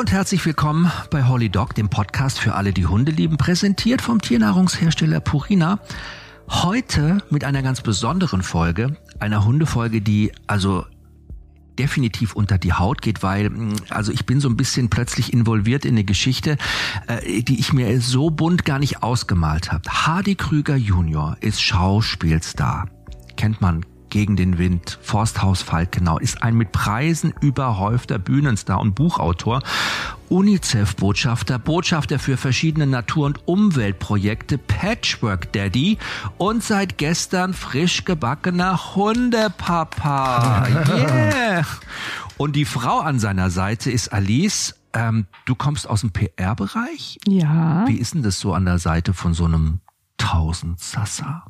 Und herzlich willkommen bei Holly Dog, dem Podcast für alle, die Hunde lieben, präsentiert vom Tiernahrungshersteller Purina. Heute mit einer ganz besonderen Folge, einer Hundefolge, die also definitiv unter die Haut geht, weil mm, also ich bin so ein bisschen plötzlich involviert in eine Geschichte, äh, die ich mir so bunt gar nicht ausgemalt habe. Hardy Krüger Junior ist Schauspielstar. Kennt man gegen den Wind, Forsthaus Falkenau, ist ein mit Preisen überhäufter Bühnenstar und Buchautor, UNICEF-Botschafter, Botschafter für verschiedene Natur- und Umweltprojekte, Patchwork Daddy und seit gestern frisch gebackener Hundepapa. Yeah! Und die Frau an seiner Seite ist Alice. Ähm, du kommst aus dem PR-Bereich? Ja. Wie ist denn das so an der Seite von so einem Tausendsassa?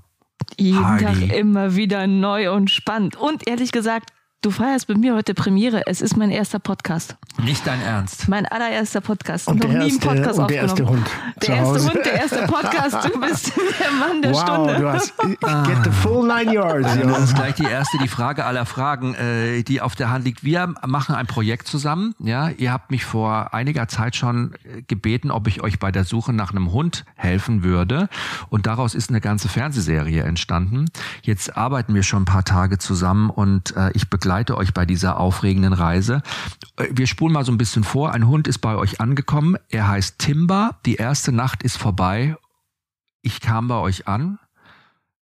Jeden Hardy. Tag immer wieder neu und spannend. Und ehrlich gesagt, du feierst bei mir heute Premiere. Es ist mein erster Podcast. Nicht dein Ernst. Mein allererster Podcast. Und Noch der nie einen erste- Podcast und der erste aufgenommen. Hund Der zu erste Hause. Hund, der erste Podcast. Du bist der Mann der wow, Stunde. du hast get the full nine yards. Also Ja. das ist gleich die erste, die Frage aller Fragen, äh, die auf der Hand liegt. Wir machen ein Projekt zusammen. Ja, ihr habt mich vor einiger Zeit schon äh, gebeten, ob ich euch bei der Suche nach einem Hund helfen würde. Und daraus ist eine ganze Fernsehserie entstanden. Jetzt arbeiten wir schon ein paar Tage zusammen und äh, ich begleite euch bei dieser aufregenden Reise. Äh, Wir spulen mal so ein bisschen vor. Ein Hund ist bei euch angekommen. Er heißt Timber. Die erste Nacht ist vorbei. Ich kam bei euch an.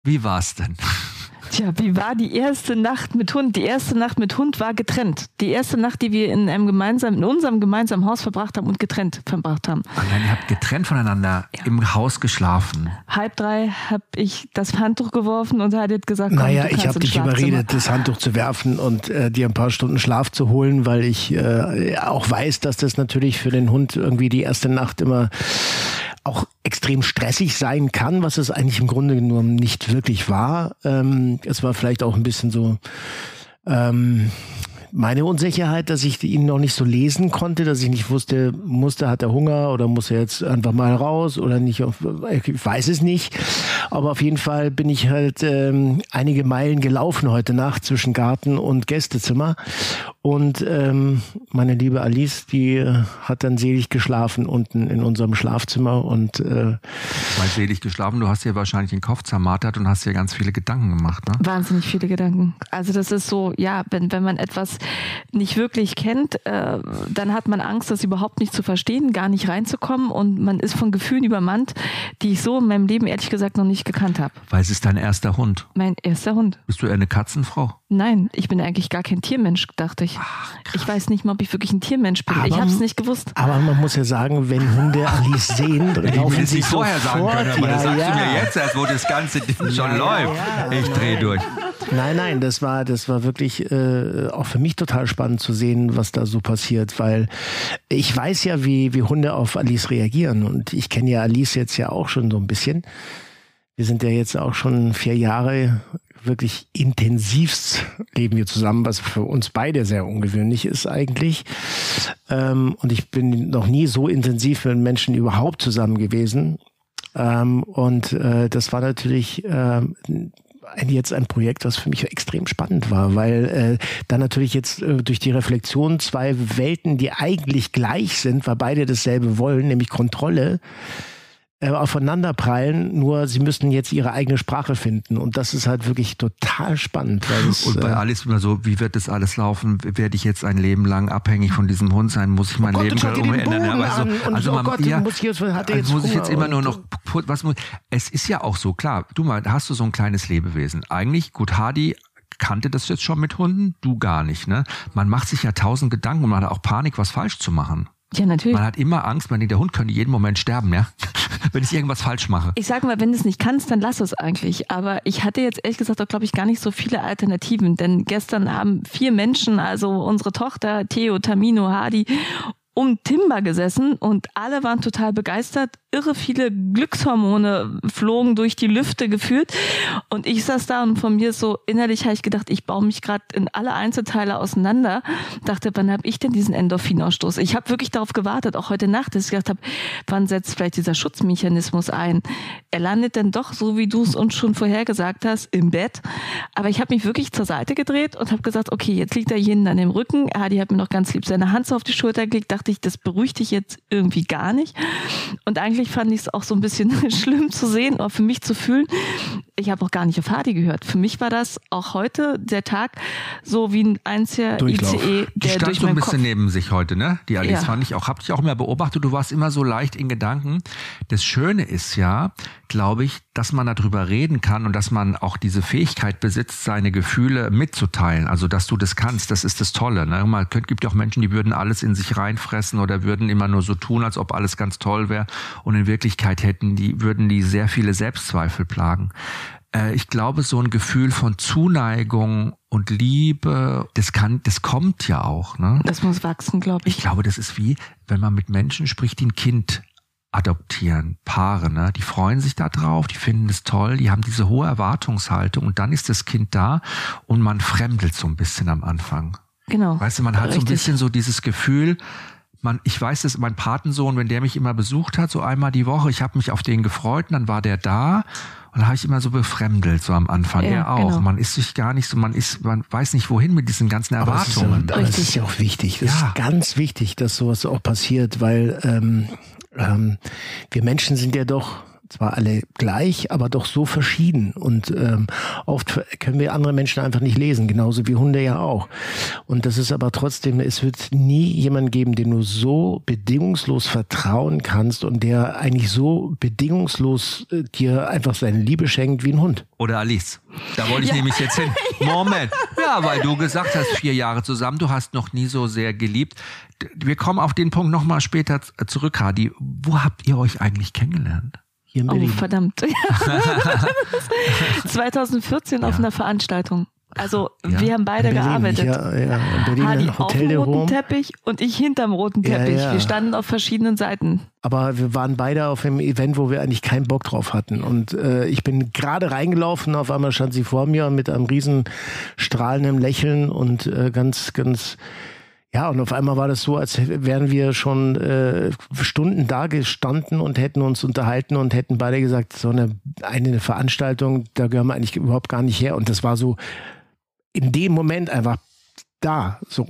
Wie war's denn? Tja, wie war die erste Nacht mit Hund? Die erste Nacht mit Hund war getrennt. Die erste Nacht, die wir in einem gemeinsamen, in unserem gemeinsamen Haus verbracht haben und getrennt verbracht haben. Oh nein, ihr habt getrennt voneinander im Haus geschlafen. Halb drei habe ich das Handtuch geworfen und hat gesagt, komm, Naja, du ich habe dich überredet, das Handtuch zu werfen und äh, dir ein paar Stunden Schlaf zu holen, weil ich äh, auch weiß, dass das natürlich für den Hund irgendwie die erste Nacht immer auch extrem stressig sein kann, was es eigentlich im Grunde genommen nicht wirklich war. Ähm, es war vielleicht auch ein bisschen so ähm, meine Unsicherheit, dass ich ihn noch nicht so lesen konnte, dass ich nicht wusste, musste, hat er Hunger oder muss er jetzt einfach mal raus oder nicht, ich weiß es nicht. Aber auf jeden Fall bin ich halt ähm, einige Meilen gelaufen heute Nacht zwischen Garten und Gästezimmer. Und ähm, meine liebe Alice, die äh, hat dann selig geschlafen unten in unserem Schlafzimmer und äh, Weil selig geschlafen, du hast dir wahrscheinlich den Kopf zermartert und hast dir ganz viele Gedanken gemacht, ne? Wahnsinnig viele Gedanken. Also das ist so, ja, wenn, wenn man etwas nicht wirklich kennt, äh, dann hat man Angst, das überhaupt nicht zu verstehen, gar nicht reinzukommen und man ist von Gefühlen übermannt, die ich so in meinem Leben ehrlich gesagt noch nicht gekannt habe. Weil es ist dein erster Hund. Mein erster Hund. Bist du eher eine Katzenfrau? Nein, ich bin eigentlich gar kein Tiermensch, dachte ich. ich weiß nicht mal, ob ich wirklich ein Tiermensch bin. ich Aber- habe es nicht gewusst. aber man muss ja sagen, wenn Hunde Alice sehen, laufen sie sofort. ja, ja. erst, wo das ganze schon läuft. ja, ich dreh durch. Nein, nein, das war, das war wirklich äh, auch für mich total spannend zu sehen, was da so passiert, weil ich weiß ja, wie, wie Hunde auf Alice reagieren und ich kenne ja Alice jetzt ja auch schon so ein bisschen. Wir sind ja jetzt auch schon vier Jahre wirklich intensivst leben wir zusammen, was für uns beide sehr ungewöhnlich ist eigentlich. Ähm, und ich bin noch nie so intensiv mit Menschen überhaupt zusammen gewesen. Ähm, und äh, das war natürlich ähm, ein, jetzt ein Projekt, was für mich extrem spannend war, weil äh, da natürlich jetzt äh, durch die Reflexion zwei Welten, die eigentlich gleich sind, weil beide dasselbe wollen, nämlich Kontrolle, äh, aufeinanderprallen, nur sie müssen jetzt ihre eigene Sprache finden. Und das ist halt wirklich total spannend. Es, Und bei äh, Alice immer so, wie wird das alles laufen? Werde ich jetzt ein Leben lang abhängig von diesem Hund sein? Muss ich mein Oh Gott, Leben den umändern? Aber so- an und also oh man- Gott, ja, muss ich jetzt, hat also jetzt muss ich jetzt Hunger immer nur noch, was muss, es ist ja auch so, klar, du mal, hast du so ein kleines Lebewesen. Eigentlich, gut, Hardy kannte das jetzt schon mit Hunden, du gar nicht, ne? Man macht sich ja tausend Gedanken und man hat auch Panik, was falsch zu machen. Ja, natürlich. Man hat immer Angst, man denkt, der Hund könnte jeden Moment sterben, ja? Wenn ich irgendwas falsch mache. Ich sage mal, wenn du es nicht kannst, dann lass es eigentlich. Aber ich hatte jetzt ehrlich gesagt auch, glaube ich, gar nicht so viele Alternativen. Denn gestern haben vier Menschen, also unsere Tochter, Theo, Tamino, Hadi, um Timber gesessen und alle waren total begeistert irre viele Glückshormone flogen durch die Lüfte gefühlt. Und ich saß da und von mir so innerlich habe ich gedacht, ich baue mich gerade in alle Einzelteile auseinander. Dachte, wann habe ich denn diesen Endorphinausstoß? Ich habe wirklich darauf gewartet, auch heute Nacht, dass ich gedacht habe, wann setzt vielleicht dieser Schutzmechanismus ein? Er landet dann doch, so wie du es uns schon vorher gesagt hast, im Bett. Aber ich habe mich wirklich zur Seite gedreht und habe gesagt, okay, jetzt liegt er hier an dem Rücken. Adi hat mir noch ganz lieb seine Hand so auf die Schulter gelegt. Dachte ich, das beruhigt dich jetzt irgendwie gar nicht. Und eigentlich fand ich es auch so ein bisschen schlimm zu sehen oder für mich zu fühlen. Ich habe auch gar nicht auf Hardy gehört. Für mich war das auch heute der Tag so wie ein einziger Durchlauf. ICE, Die der stand durch so ein bisschen Kopf neben sich heute, ne? Die Alice Ja. fand ich auch, hab dich auch immer beobachtet. Du warst immer so leicht in Gedanken. Das Schöne ist ja, glaube ich, dass man darüber reden kann und dass man auch diese Fähigkeit besitzt, seine Gefühle mitzuteilen. Also, dass du das kannst, das ist das Tolle. Ne? Man gibt ja auch Menschen, die würden alles in sich reinfressen oder würden immer nur so tun, als ob alles ganz toll wäre. Und in Wirklichkeit hätten die, würden die sehr viele Selbstzweifel plagen. Äh, Ich glaube, so ein Gefühl von Zuneigung und Liebe, das kann, das kommt ja auch, ne? Das muss wachsen, glaube Ich ich. glaube, das ist wie, wenn man mit Menschen spricht, die ein Kind adoptieren, Paare, ne? Die freuen sich da drauf, die finden es toll, die haben diese hohe Erwartungshaltung und dann ist das Kind da und man fremdelt so ein bisschen am Anfang. Genau. Weißt du, man hat so ein Richtig. bisschen so dieses Gefühl, man, ich weiß es, mein Patensohn, wenn der mich immer besucht hat, so einmal die Woche, ich habe mich auf den gefreut und dann war der da und dann habe ich immer so befremdelt, so am Anfang. Ja, er auch. genau. Man ist sich gar nicht so, man ist, man weiß nicht wohin mit diesen ganzen Erwartungen. aber, Richtig. ist ja auch wichtig. Das Ja. ist ganz wichtig, dass sowas auch passiert, weil ähm, ähm, wir Menschen sind ja doch zwar alle gleich, aber doch so verschieden. Und ähm, oft können wir andere Menschen einfach nicht lesen, genauso wie Hunde ja auch. Und das ist aber trotzdem, es wird nie jemanden geben, den du so bedingungslos vertrauen kannst und der eigentlich so bedingungslos äh, dir einfach seine Liebe schenkt wie ein Hund. Oder Alice. Da wollte ich Ja. nämlich jetzt hin. Moment. Ja, weil du gesagt hast, vier Jahre zusammen, du hast noch nie so sehr geliebt. Wir kommen auf den Punkt nochmal später zurück, Hadi. Wo habt ihr euch eigentlich kennengelernt? Hier in Oh, Berlin. verdammt. 2014 auf einer Veranstaltung. Also Ja. wir haben beide in Berlin, gearbeitet. Ja, ja, in Berlin Hardy ein auf Hotel dem de roten Rom. Teppich und ich hinterm roten Ja, Teppich. ja. Wir standen auf verschiedenen Seiten. Aber wir waren beide auf einem Event, wo wir eigentlich keinen Bock drauf hatten. Und äh, ich bin gerade reingelaufen, auf einmal stand sie vor mir mit einem riesen strahlenden Lächeln und äh, ganz, ganz, ja, und auf einmal war das so, als wären wir schon äh, Stunden da gestanden und hätten uns unterhalten und hätten beide gesagt, so eine, eine Veranstaltung, da gehören wir eigentlich überhaupt gar nicht her. Und das war so in dem Moment einfach da, so.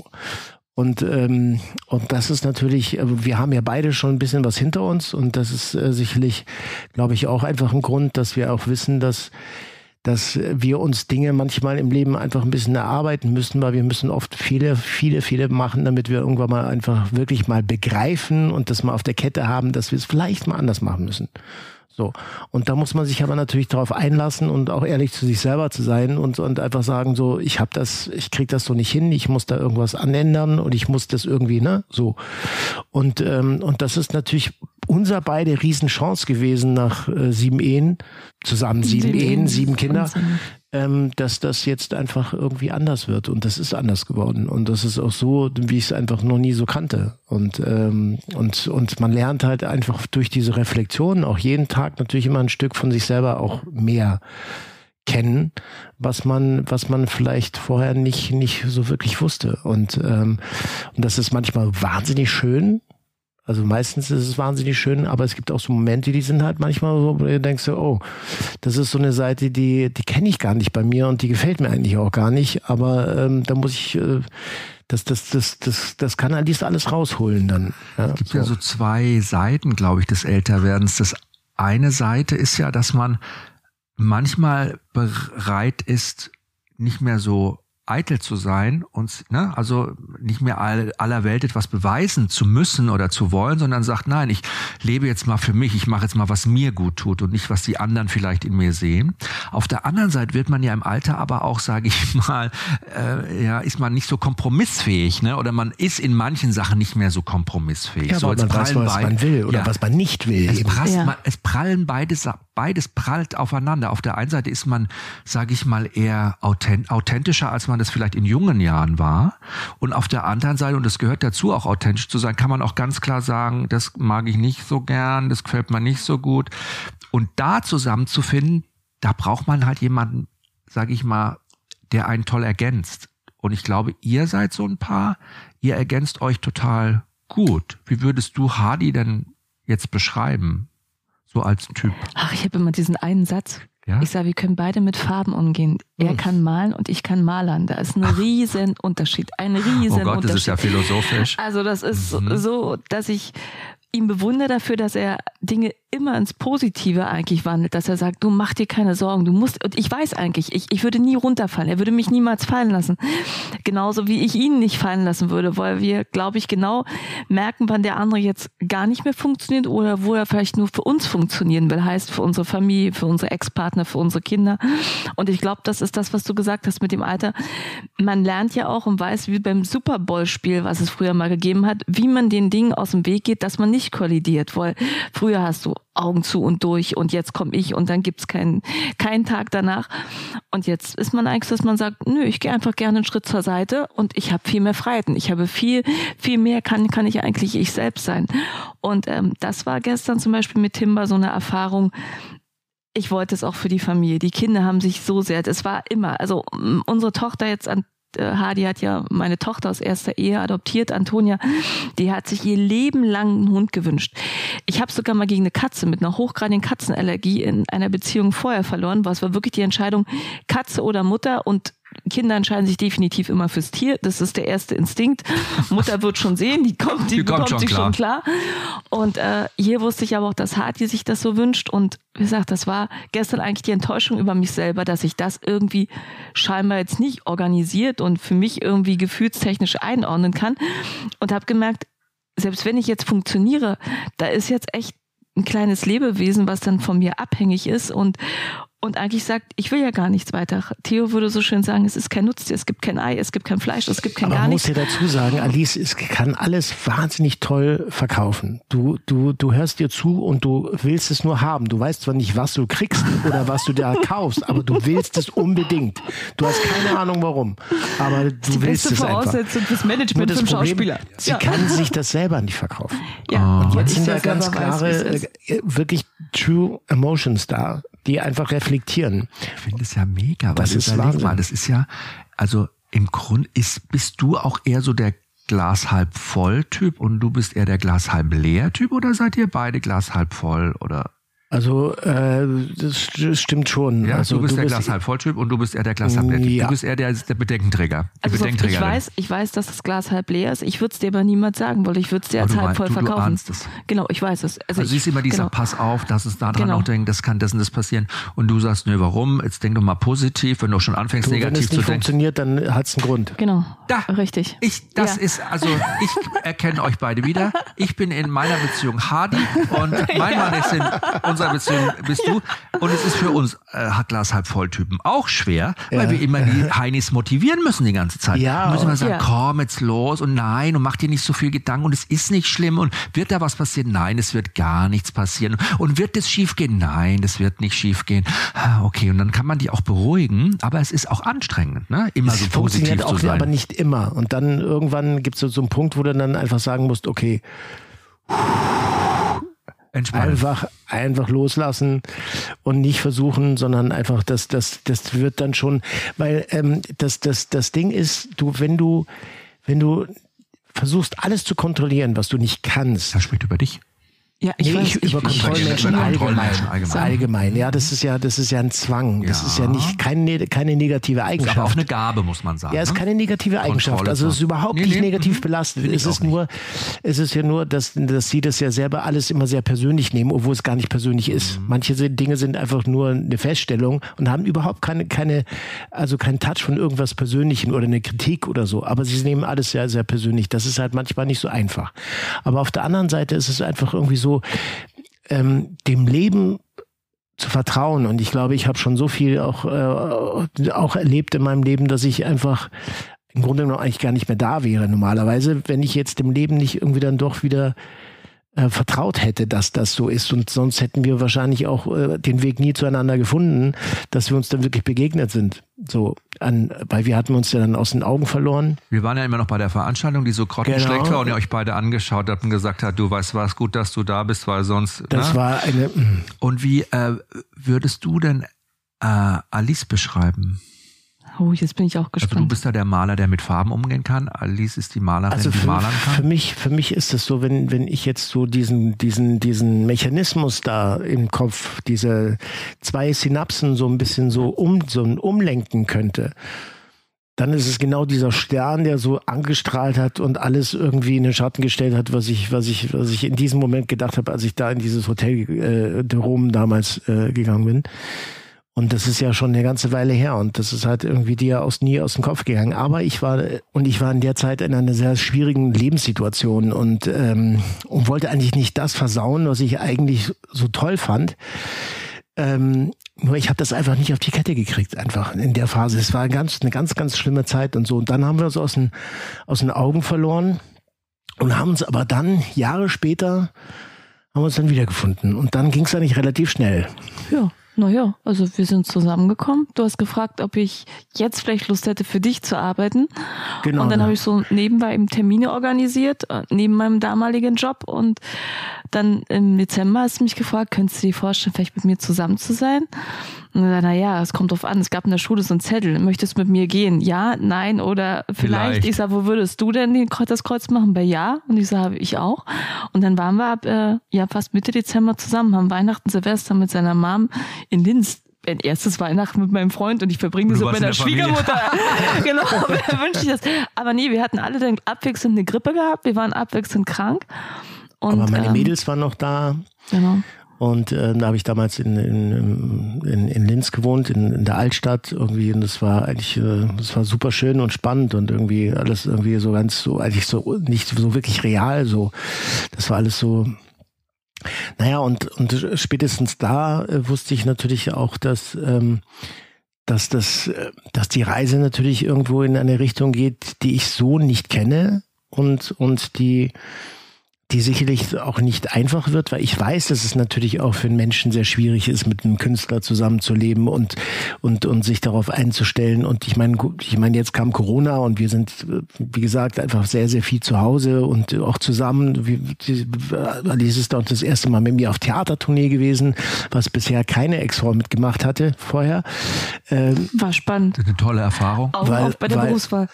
Und, ähm, und das ist natürlich, äh, wir haben ja beide schon ein bisschen was hinter uns und das ist äh, sicherlich, glaube ich, auch einfach ein Grund, dass wir auch wissen, dass, dass wir uns Dinge manchmal im Leben einfach ein bisschen erarbeiten müssen, weil wir müssen oft viele, viele, viele machen, damit wir irgendwann mal einfach wirklich mal begreifen und das mal auf der Kette haben, dass wir es vielleicht mal anders machen müssen. So. Und da muss man sich aber natürlich darauf einlassen und auch ehrlich zu sich selber zu sein und, und einfach sagen, so, ich habe das, ich krieg das so nicht hin, ich muss da irgendwas anändern und ich muss das irgendwie, ne, so. Und, ähm, und das ist natürlich unser beide Riesenchance gewesen nach äh, sieben Ehen, zusammen sieben, Sieben Ehen, sieben Kinder, ähm, dass das jetzt einfach irgendwie anders wird. Und das ist anders geworden. Und das ist auch so, wie ich es einfach noch nie so kannte. Und, ähm, und, und man lernt halt einfach durch diese Reflexion auch jeden Tag natürlich immer ein Stück von sich selber auch mehr kennen, was man, was man vielleicht vorher nicht, nicht so wirklich wusste. Und, ähm, und das ist manchmal wahnsinnig schön. Also meistens ist es wahnsinnig schön, aber es gibt auch so Momente, die sind halt manchmal so, wo du denkst, so, oh, das ist so eine Seite, die, die kenne ich gar nicht bei mir und die gefällt mir eigentlich auch gar nicht. Aber ähm, da muss ich, äh, das, das, das, das, das kann Alice alles rausholen dann. Ja, gibt ja so zwei Seiten, glaube ich, des Älterwerdens. Das eine Seite ist ja, dass man manchmal bereit ist, nicht mehr so eitel zu sein und ne, also nicht mehr all, aller Welt etwas beweisen zu müssen oder zu wollen, sondern sagt, nein, ich lebe jetzt mal für mich, ich mache jetzt mal, was mir gut tut und nicht, was die anderen vielleicht in mir sehen. Auf der anderen Seite wird man ja im Alter aber auch, sage ich mal, äh, ja, ist man nicht so kompromissfähig, ne? Oder man ist in manchen Sachen nicht mehr so kompromissfähig. ja, so man weiß, prallen was man will oder ja. was man nicht will. Es, eben. prasst, Ja. man, es prallen beide, beides prallt aufeinander. Auf der einen Seite ist man, sage ich mal, eher authentischer, als man das vielleicht in jungen Jahren war. Und auf der anderen Seite, und das gehört dazu, auch authentisch zu sein, kann man auch ganz klar sagen, das mag ich nicht so gern, das gefällt mir nicht so gut. Und da zusammenzufinden, da braucht man halt jemanden, sage ich mal, der einen toll ergänzt. Und ich glaube, ihr seid so ein Paar, ihr ergänzt euch total gut. Wie würdest du Hardy denn jetzt beschreiben? So als Typ. Ach, ich habe immer diesen einen Satz. Ja? Ich sage, wir können beide mit Farben umgehen. Er hm. kann malen und ich kann malern. Da ist ein Ach. riesen Unterschied. Ein riesen Oh Gott, das ist ja philosophisch. Also das ist mhm. so, dass ich ihn bewundere dafür, dass er Dinge immer ins Positive eigentlich wandelt, dass er sagt, du mach dir keine Sorgen, du musst, und ich weiß eigentlich, ich, ich würde nie runterfallen, er würde mich niemals fallen lassen. Genauso wie ich ihn nicht fallen lassen würde, weil wir, glaube ich, genau merken, wann der andere jetzt gar nicht mehr funktioniert oder wo er vielleicht nur für uns funktionieren will, heißt für unsere Familie, für unsere Ex-Partner, für unsere Kinder. Und ich glaube, das ist das, was du gesagt hast mit dem Alter. Man lernt ja auch und weiß, wie beim Super Bowl-Spiel, was es früher mal gegeben hat, wie man den Dingen aus dem Weg geht, dass man nicht kollidiert, weil früher hast du Augen zu und durch und jetzt komme ich und dann gibt's keinen keinen Tag danach. Und jetzt ist man eigentlich, dass man sagt, nö, ich gehe einfach gerne einen Schritt zur Seite und ich habe viel mehr Freiheiten. Ich habe viel, viel mehr kann, kann ich eigentlich ich selbst sein. Und ähm, das war gestern zum Beispiel mit Timber so eine Erfahrung, ich wollte es auch für die Familie. Die Kinder haben sich so sehr, es war immer, also unsere Tochter jetzt an Hadi hat ja meine Tochter aus erster Ehe adoptiert, Antonia, die hat sich ihr Leben lang einen Hund gewünscht. Ich habe sogar mal gegen eine Katze mit einer hochgradigen Katzenallergie in einer Beziehung vorher verloren, was war wirklich die Entscheidung Katze oder Mutter und Kinder entscheiden sich definitiv immer fürs Tier. Das ist der erste Instinkt. Mutter wird schon sehen, die kommt, die, die kommt schon sich klar. schon klar. Und äh, hier wusste ich aber auch, dass Hati sich das so wünscht. Und wie gesagt, das war gestern eigentlich die Enttäuschung über mich selber, dass ich das irgendwie scheinbar jetzt nicht organisiert und für mich irgendwie gefühlstechnisch einordnen kann. Und habe gemerkt, selbst wenn ich jetzt funktioniere, da ist jetzt echt ein kleines Lebewesen, was dann von mir abhängig ist und, und eigentlich sagt, ich will ja gar nichts weiter. Theo würde so schön sagen, es ist kein Nutztier, es gibt kein Ei, es gibt kein Fleisch, es gibt kein Aber gar nichts. Ich muss dir dazu sagen, Alice es kann alles wahnsinnig toll verkaufen. Du, du, du hörst dir zu und du willst es nur haben. Du weißt zwar nicht, was du kriegst oder was du da kaufst, aber du willst es unbedingt. Du hast keine Ahnung warum, aber du die willst beste es einfach. Voraussetzung fürs Management vom Schauspieler. Sie ja. kann sich das selber nicht verkaufen. Ja, und jetzt sind da ganz klare, weiß, äh, wirklich true Emotions da die einfach reflektieren. Ich finde es ja mega, das ist überleg mal, das ist ja, also im Grund ist, bist du auch eher so der Glas halb voll Typ und du bist eher der Glas halb leer Typ oder seid ihr beide Glas halb voll oder? Also äh, das, das stimmt schon. Ja, also, du bist du der Glas halb voll Typ und du bist eher der Glas halb leer Typ. Ja. Du bist eher der, der Bedenkenträger. Also Bedenkenträger ich weiß, ich weiß, dass das Glas halb leer ist. Ich würde es dir aber niemals sagen, weil ich würde es dir als halb voll du, verkaufen. Du es. Genau, ich weiß es. Also, also ich, siehst immer dieser genau. Pass auf, dass es da dran genau. auch denkt, das kann das und das passieren. Und du sagst, nö, warum? Jetzt denk doch mal positiv, wenn du schon anfängst, du, negativ zu denken. Wenn es nicht funktioniert, dann hat es einen Grund. Genau. Da, richtig. Ich, das ja. ist, also ich erkenne euch beide wieder. Ich bin in meiner Beziehung Hardy und mein Mann ist in unserer Beziehung bist du. Und es ist für uns äh, Glas halb voll Typen auch schwer, weil ja. wir immer die Heinis motivieren müssen die ganze Zeit. Ja, wir müssen immer sagen, ja. komm jetzt los und nein und mach dir nicht so viel Gedanken und es ist nicht schlimm und wird da was passieren? Nein, es wird gar nichts passieren. Und wird das schief gehen? Nein, das wird nicht schief gehen. Ah, okay, und dann kann man die auch beruhigen, aber es ist auch anstrengend, ne? Immer es so positiv auch, zu sein. aber nicht immer. Und dann irgendwann gibt es so einen Punkt, wo du dann einfach sagen musst, okay, Entspannen. Einfach, einfach loslassen und nicht versuchen, sondern einfach, das, das, das wird dann schon, weil ähm, das, das, das Ding ist, du, wenn du, wenn du versuchst, alles zu kontrollieren, was du nicht kannst. Das spricht über dich. Ja, ich, nee, ich über Kontrollmenschen allgemein. allgemein. Allgemein, ja, das ist ja, das ist ja ein Zwang. Das ja. ist ja nicht keine, keine negative Eigenschaft. Aber auch eine Gabe, muss man sagen. Ja, es ist ne? keine negative Eigenschaft. Also es ist überhaupt nee, nicht nee, negativ mhm. belastet. Es ist nur, es ist ja nur, dass, dass sie das ja selber alles immer sehr persönlich nehmen, obwohl es gar nicht persönlich ist. Mhm. Manche Dinge sind einfach nur eine Feststellung und haben überhaupt keine, keine, also keinen Touch von irgendwas Persönlichem oder eine Kritik oder so. Aber sie nehmen alles sehr, sehr persönlich. Das ist halt manchmal nicht so einfach. Aber auf der anderen Seite ist es einfach irgendwie so, so ähm, dem Leben zu vertrauen. Und ich glaube, ich habe schon so viel auch, äh, auch erlebt in meinem Leben, dass ich einfach im Grunde genommen eigentlich gar nicht mehr da wäre normalerweise, wenn ich jetzt dem Leben nicht irgendwie dann doch wieder äh, vertraut hätte, dass das so ist. Und sonst hätten wir wahrscheinlich auch äh, den Weg nie zueinander gefunden, dass wir uns dann wirklich begegnet sind. So, an, weil wir hatten uns ja dann aus den Augen verloren. Wir waren ja immer noch bei der Veranstaltung, die so grottenschlecht genau. war und ihr euch beide angeschaut habt und gesagt habt, du weißt was, gut, dass du da bist, weil sonst. Das ne? war eine. Mm. Und wie äh, würdest du denn äh, Alice beschreiben? Oh, jetzt bin ich auch gespannt. Also du bist da der Maler, der mit Farben umgehen kann. Alice ist die Malerin, also für, die malern kann. Für mich, für mich ist es so, wenn, wenn ich jetzt so diesen, diesen, diesen Mechanismus da im Kopf, diese zwei Synapsen so ein bisschen so um, so umlenken könnte, dann ist es genau dieser Stern, der so angestrahlt hat und alles irgendwie in den Schatten gestellt hat, was ich, was ich, was ich in diesem Moment gedacht habe, als ich da in dieses Hotel äh, Rom damals äh, gegangen bin. Und das ist ja schon eine ganze Weile her und das ist halt irgendwie dir aus nie aus dem Kopf gegangen. Aber ich war und ich war in der Zeit in einer sehr schwierigen Lebenssituation und, ähm, und wollte eigentlich nicht das versauen, was ich eigentlich so toll fand. Ähm, nur ich habe das einfach nicht auf die Kette gekriegt, einfach in der Phase. Es war eine ganz, eine ganz, ganz schlimme Zeit und so. Und dann haben wir uns aus den, aus den Augen verloren und haben uns aber dann Jahre später haben wir uns dann wiedergefunden. Und dann ging es eigentlich relativ schnell. Ja. Naja, also wir sind zusammengekommen. Du hast gefragt, ob ich jetzt vielleicht Lust hätte, für dich zu arbeiten. Genau. Und dann ja. habe ich so nebenbei eben Termine organisiert, äh, neben meinem damaligen Job. Und dann im Dezember hast du mich gefragt, könntest du dir vorstellen, vielleicht mit mir zusammen zu sein? Und dann, naja, es kommt drauf an. Es gab in der Schule so einen Zettel. Möchtest du mit mir gehen? Ja, nein oder vielleicht. vielleicht. Ich sage, wo würdest du denn den, das Kreuz machen? Bei ja. Und ich sage, ich auch. Und dann waren wir ab äh, ja fast Mitte Dezember zusammen, haben Weihnachten, Silvester mit seiner Mom in Linz ein erstes Weihnachten mit meinem Freund und ich verbringe das bei der, Schwiegermutter. genau, wünsche ich das. Aber nee, wir hatten alle dann abwechselnd eine Grippe gehabt, wir waren abwechselnd krank. Und, Aber meine ähm, Mädels waren noch da. Genau. Und äh, da habe ich damals in, in, in, in Linz gewohnt, in, in der Altstadt irgendwie. Und das war eigentlich, äh, das war super schön und spannend und irgendwie alles irgendwie so ganz so, eigentlich so nicht so wirklich real. So, das war alles so. Naja, und, und spätestens da äh, wusste ich natürlich auch, dass, ähm, dass, das, äh, dass die Reise natürlich irgendwo in eine Richtung geht, die ich so nicht kenne und, und die, die sicherlich auch nicht einfach wird, weil ich weiß, dass es natürlich auch für einen Menschen sehr schwierig ist, mit einem Künstler zusammenzuleben und, und, und sich darauf einzustellen. Und ich meine, ich meine, jetzt kam Corona und wir sind, wie gesagt, einfach sehr, sehr viel zu Hause und auch zusammen. Alice ist auch das erste Mal mit mir auf Theatertournee gewesen, was bisher keine Ex-Frau mitgemacht hatte vorher. Ähm, War spannend. Eine tolle Erfahrung. Auch, weil, auch bei der weil, Berufswahl.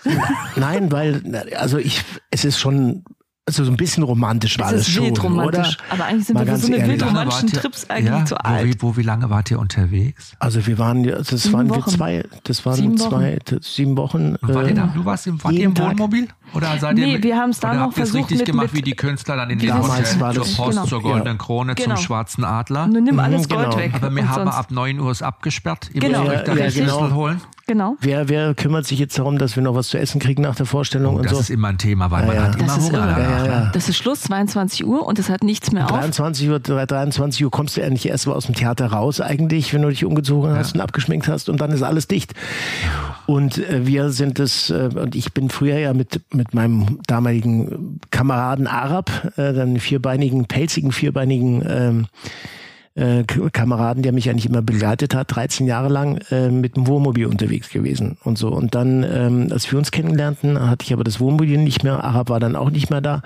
Nein, weil, also ich, es ist schon also so ein bisschen romantisch war es schon, romantisch. oder? Aber eigentlich sind Mal wir für so eine wildromantischen Trips eigentlich ja, zu alt. Wo, wie, wo, wie lange wart ihr unterwegs? Also wir waren, das sieben waren Wochen. wir zwei, das waren sieben zwei, Wochen. sieben Wochen. Wart äh, da, du warst im, wart ihr im Wohnmobil? Oder seid nee, ihr wir haben es dann noch versucht richtig mit, gemacht, mit, wie die Künstler dann in den Hotels zur Post, genau. zur Goldenen Krone, genau. zum Schwarzen Adler. Nur nimm alles Gold genau. weg. Aber wir haben ab 9 Uhr es abgesperrt. Ihr genau. müsst euch da ja, genau. holen. Genau. Wer, wer kümmert sich jetzt darum, dass wir noch was zu essen kriegen nach der Vorstellung oh, und das so? ist immer ein Thema, weil ja, man ja. hat immer Hunger danach. Ja, das ist Schluss, 22 Uhr und es hat nichts mehr 23 auf. Uhr, 23 Uhr kommst du endlich erst mal aus dem Theater raus eigentlich, wenn du dich umgezogen hast und abgeschminkt hast und dann ist alles dicht. Und äh, wir sind es, äh, und ich bin früher ja mit, mit meinem damaligen Kameraden Arab, äh, dann vierbeinigen, pelzigen, vierbeinigen ähm, äh, Kameraden, der mich eigentlich immer begleitet hat, 13 Jahre lang äh, mit dem Wohnmobil unterwegs gewesen und so. Und dann, ähm, als wir uns kennenlernten, hatte ich aber das Wohnmobil nicht mehr. Arab war dann auch nicht mehr da.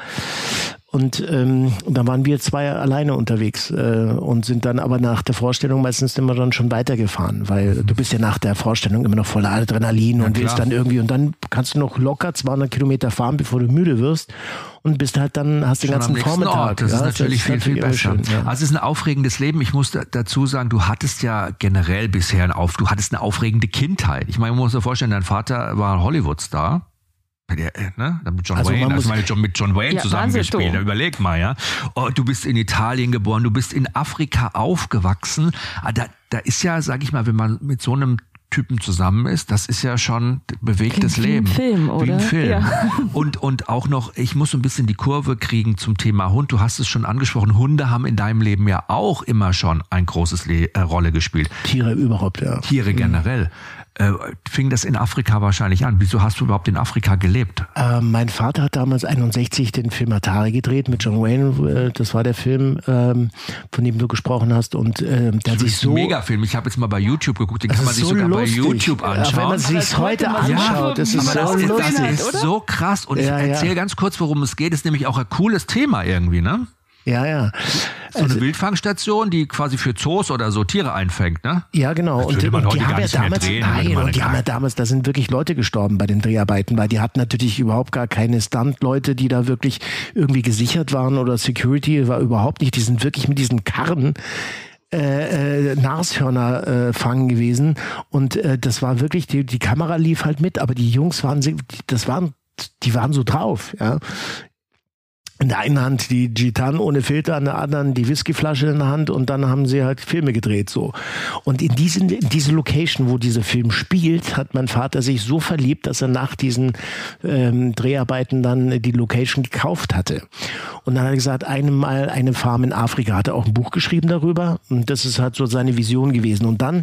Und ähm, da waren wir zwei alleine unterwegs äh, und sind dann aber nach der Vorstellung meistens immer dann schon weitergefahren, weil du bist ja nach der Vorstellung immer noch voller Adrenalin ja, und willst dann irgendwie und dann kannst du noch locker 200 Kilometer fahren, bevor du müde wirst und bist halt dann, hast den ganzen Vormittag. Ort. Das ja, ist natürlich das ist viel, viel besser. Schön, ja. Also es ist ein aufregendes Leben. Ich muss dazu sagen, du hattest ja generell bisher ein auf, du hattest eine aufregende Kindheit. Ich meine, man muss sich vorstellen, dein Vater war Hollywood-Star. Der, äh, ne? Mit John also Wayne, also meine John, mit John Wayne ja, zusammengespielt. Überleg mal, ja. Oh, du bist in Italien geboren, du bist in Afrika aufgewachsen. Ah, da, da ist ja, sag ich mal, wenn man mit so einem Typen zusammen ist, das ist ja schon bewegtes Klingt Leben. Wie ein Film, oder? Wie ein Film. Ja. Und, und auch noch, ich muss so ein bisschen die Kurve kriegen zum Thema Hund. Du hast es schon angesprochen, Hunde haben in deinem Leben ja auch immer schon ein großes Le äh, Rolle gespielt. Tiere überhaupt, ja. Tiere generell. Äh, fing das in Afrika wahrscheinlich an. Wieso hast du überhaupt in Afrika gelebt? Äh, mein Vater hat damals 61 den Film Atari gedreht mit John Wayne. Äh, das war der Film, ähm, von dem du gesprochen hast. Und äh, der hat sich so. Megafilm. Ich habe jetzt mal bei YouTube geguckt. Den kann man sich so sogar lustig. bei YouTube anschauen. Wenn man sich heute anschaut, das ist Aber so das, ist, lustig. das ist so krass. Und Ja, ich ja. erzähle ganz kurz, worum es geht. Ist nämlich auch ein cooles Thema irgendwie, ne? Ja, ja. So eine Wildfangstation, die quasi für Zoos oder so Tiere einfängt, ne? Ja, genau. Und, und die haben ja damals, drehen, nein, und die haben ja damals, da sind wirklich Leute gestorben bei den Dreharbeiten, weil die hatten natürlich überhaupt gar keine Stunt-Leute, die da wirklich irgendwie gesichert waren oder Security war überhaupt nicht. Die sind wirklich mit diesen Karren äh, äh, Nashörner äh, fangen gewesen und äh, das war wirklich die, die Kamera lief halt mit, aber die Jungs waren das waren die waren so drauf, ja. In der einen Hand die Gitan ohne Filter, in der anderen die Whiskyflasche in der Hand und dann haben sie halt Filme gedreht so. Und in diesen in diese Location, wo dieser Film spielt, hat mein Vater sich so verliebt, dass er nach diesen ähm, Dreharbeiten dann die Location gekauft hatte. Und dann hat er gesagt, einmal eine Farm in Afrika, hat er auch ein Buch geschrieben darüber und das ist halt so seine Vision gewesen. Und dann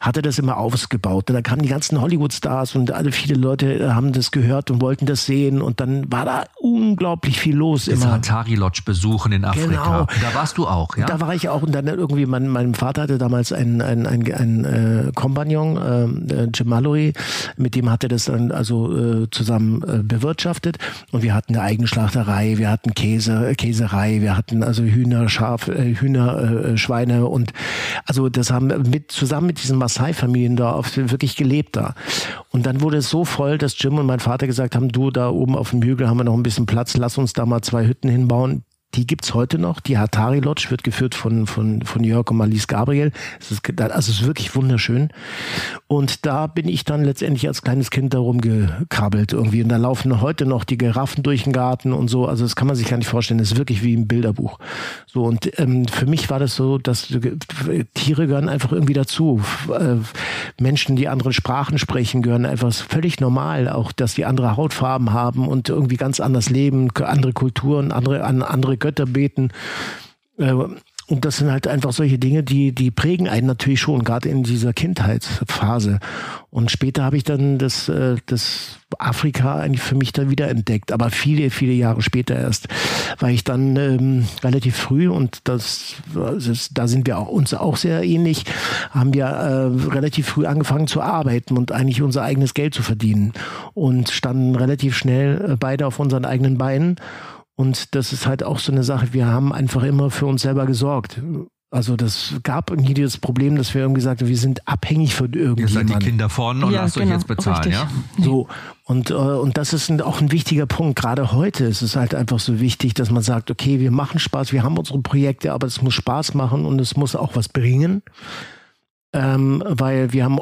hat er das immer ausgebaut. Und dann kamen die ganzen Hollywood-Stars und alle viele Leute äh, haben das gehört und wollten das sehen. Und dann war da unglaublich viel los Diese immer. Atari Lodge besuchen in Afrika. Genau. Da warst du auch, ja? Da war ich auch und dann irgendwie, mein, mein Vater hatte damals einen, einen, einen, einen äh, Kompagnon, ähm, äh, Jim Mallory, mit dem hat er das dann also äh, zusammen äh, bewirtschaftet und wir hatten eine eigene Schlachterei, wir hatten Käse, äh, Käserei, wir hatten also Hühner, Schaf, äh, Hühner, äh, Schweine und also das haben mit zusammen mit diesen Maasai-Familien da auf, wirklich gelebt da. Und dann wurde es so voll, dass Jim und mein Vater gesagt haben, du da oben auf dem Hügel haben wir noch ein bisschen Platz, lass uns da mal zwei Hütten hinbauen. Die gibt's heute noch. Die Hatari Lodge wird geführt von, von, von Jörg und Marlies Gabriel. Es ist, also es ist wirklich wunderschön. Und da bin ich dann letztendlich als kleines Kind darum gekrabbelt irgendwie. Und da laufen heute noch die Giraffen durch den Garten und so. Also das kann man sich gar nicht vorstellen. Das ist wirklich wie im Bilderbuch. So und ähm, für mich war das so, dass äh, Tiere gehören einfach irgendwie dazu. Äh, Menschen, die andere Sprachen sprechen, gehören einfach völlig normal. Auch, dass die andere Hautfarben haben und irgendwie ganz anders leben, andere Kulturen, andere, an Götter beten. Äh, Und das sind halt einfach solche Dinge, die, die prägen einen natürlich schon, gerade in dieser Kindheitsphase. Und später habe ich dann das, äh, das Afrika eigentlich für mich dann wieder entdeckt, aber viele, viele Jahre später erst, weil ich dann ähm, relativ früh und das, das da sind wir auch, uns auch sehr ähnlich, haben wir äh, relativ früh angefangen zu arbeiten und eigentlich unser eigenes Geld zu verdienen und standen relativ schnell äh, beide auf unseren eigenen Beinen. Und das ist halt auch so eine Sache, wir haben einfach immer für uns selber gesorgt. Also das gab nie das Problem, dass wir irgendwie sagten, wir sind abhängig von Ihr seid die irgendjemandem. Kinder von und Ja, lasst euch genau, jetzt bezahlen, richtig. ja? So, und, äh, und das ist ein, auch ein wichtiger Punkt. Gerade heute ist es halt einfach so wichtig, dass man sagt, okay, wir machen Spaß, wir haben unsere Projekte, aber es muss Spaß machen und es muss auch was bringen. Ähm, weil wir haben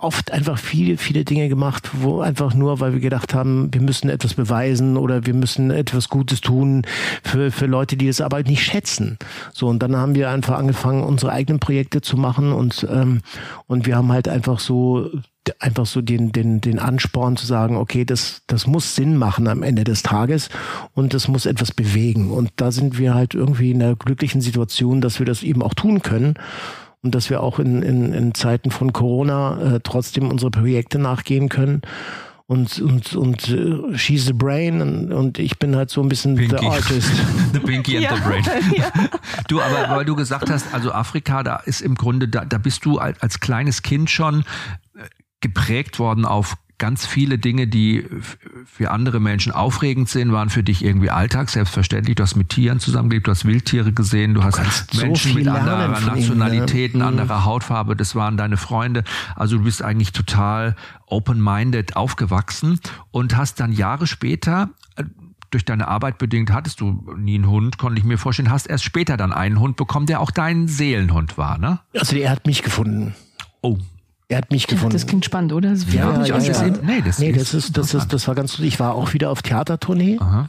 oft einfach viele, viele Dinge gemacht, wo einfach nur, weil wir gedacht haben, wir müssen etwas beweisen oder wir müssen etwas Gutes tun für, für Leute, die es aber nicht schätzen. So, und dann haben wir einfach angefangen, unsere eigenen Projekte zu machen und, ähm, und wir haben halt einfach so einfach so den, den, den Ansporn zu sagen, okay, das, das muss Sinn machen am Ende des Tages und das muss etwas bewegen. Und da sind wir halt irgendwie in der glücklichen Situation, dass wir das eben auch tun können und dass wir auch in, in, in Zeiten von Corona äh, trotzdem unsere Projekte nachgehen können. Und, und, und äh, she's the brain und, und ich bin halt so ein bisschen Pinky. the artist. The Pinky and Ja. the Brain. Ja. Du, aber weil du gesagt hast, also Afrika, da ist im Grunde, da, da bist du als, als kleines Kind schon äh, geprägt worden auf ganz viele Dinge, die für andere Menschen aufregend sind, waren für dich irgendwie Alltag, selbstverständlich. Du hast mit Tieren zusammengelebt, du hast Wildtiere gesehen, du hast kannst so Menschen viel mit anderer ihnen, Nationalitäten, ne? Anderer Hautfarbe, das waren deine Freunde. Also du bist eigentlich total open-minded aufgewachsen und hast dann Jahre später äh, durch deine Arbeit bedingt hattest du nie einen Hund, konnte ich mir vorstellen, hast erst später dann einen Hund bekommen, der auch dein Seelenhund war, ne? Also er hat mich gefunden. Oh, Er hat mich gefunden. Das klingt spannend, oder? Das ist Ja, ja, nicht ja, angesehen. Nee, das nee, ist das ist, das ist, das war ganz, ich war auch wieder auf Theatertournee aha.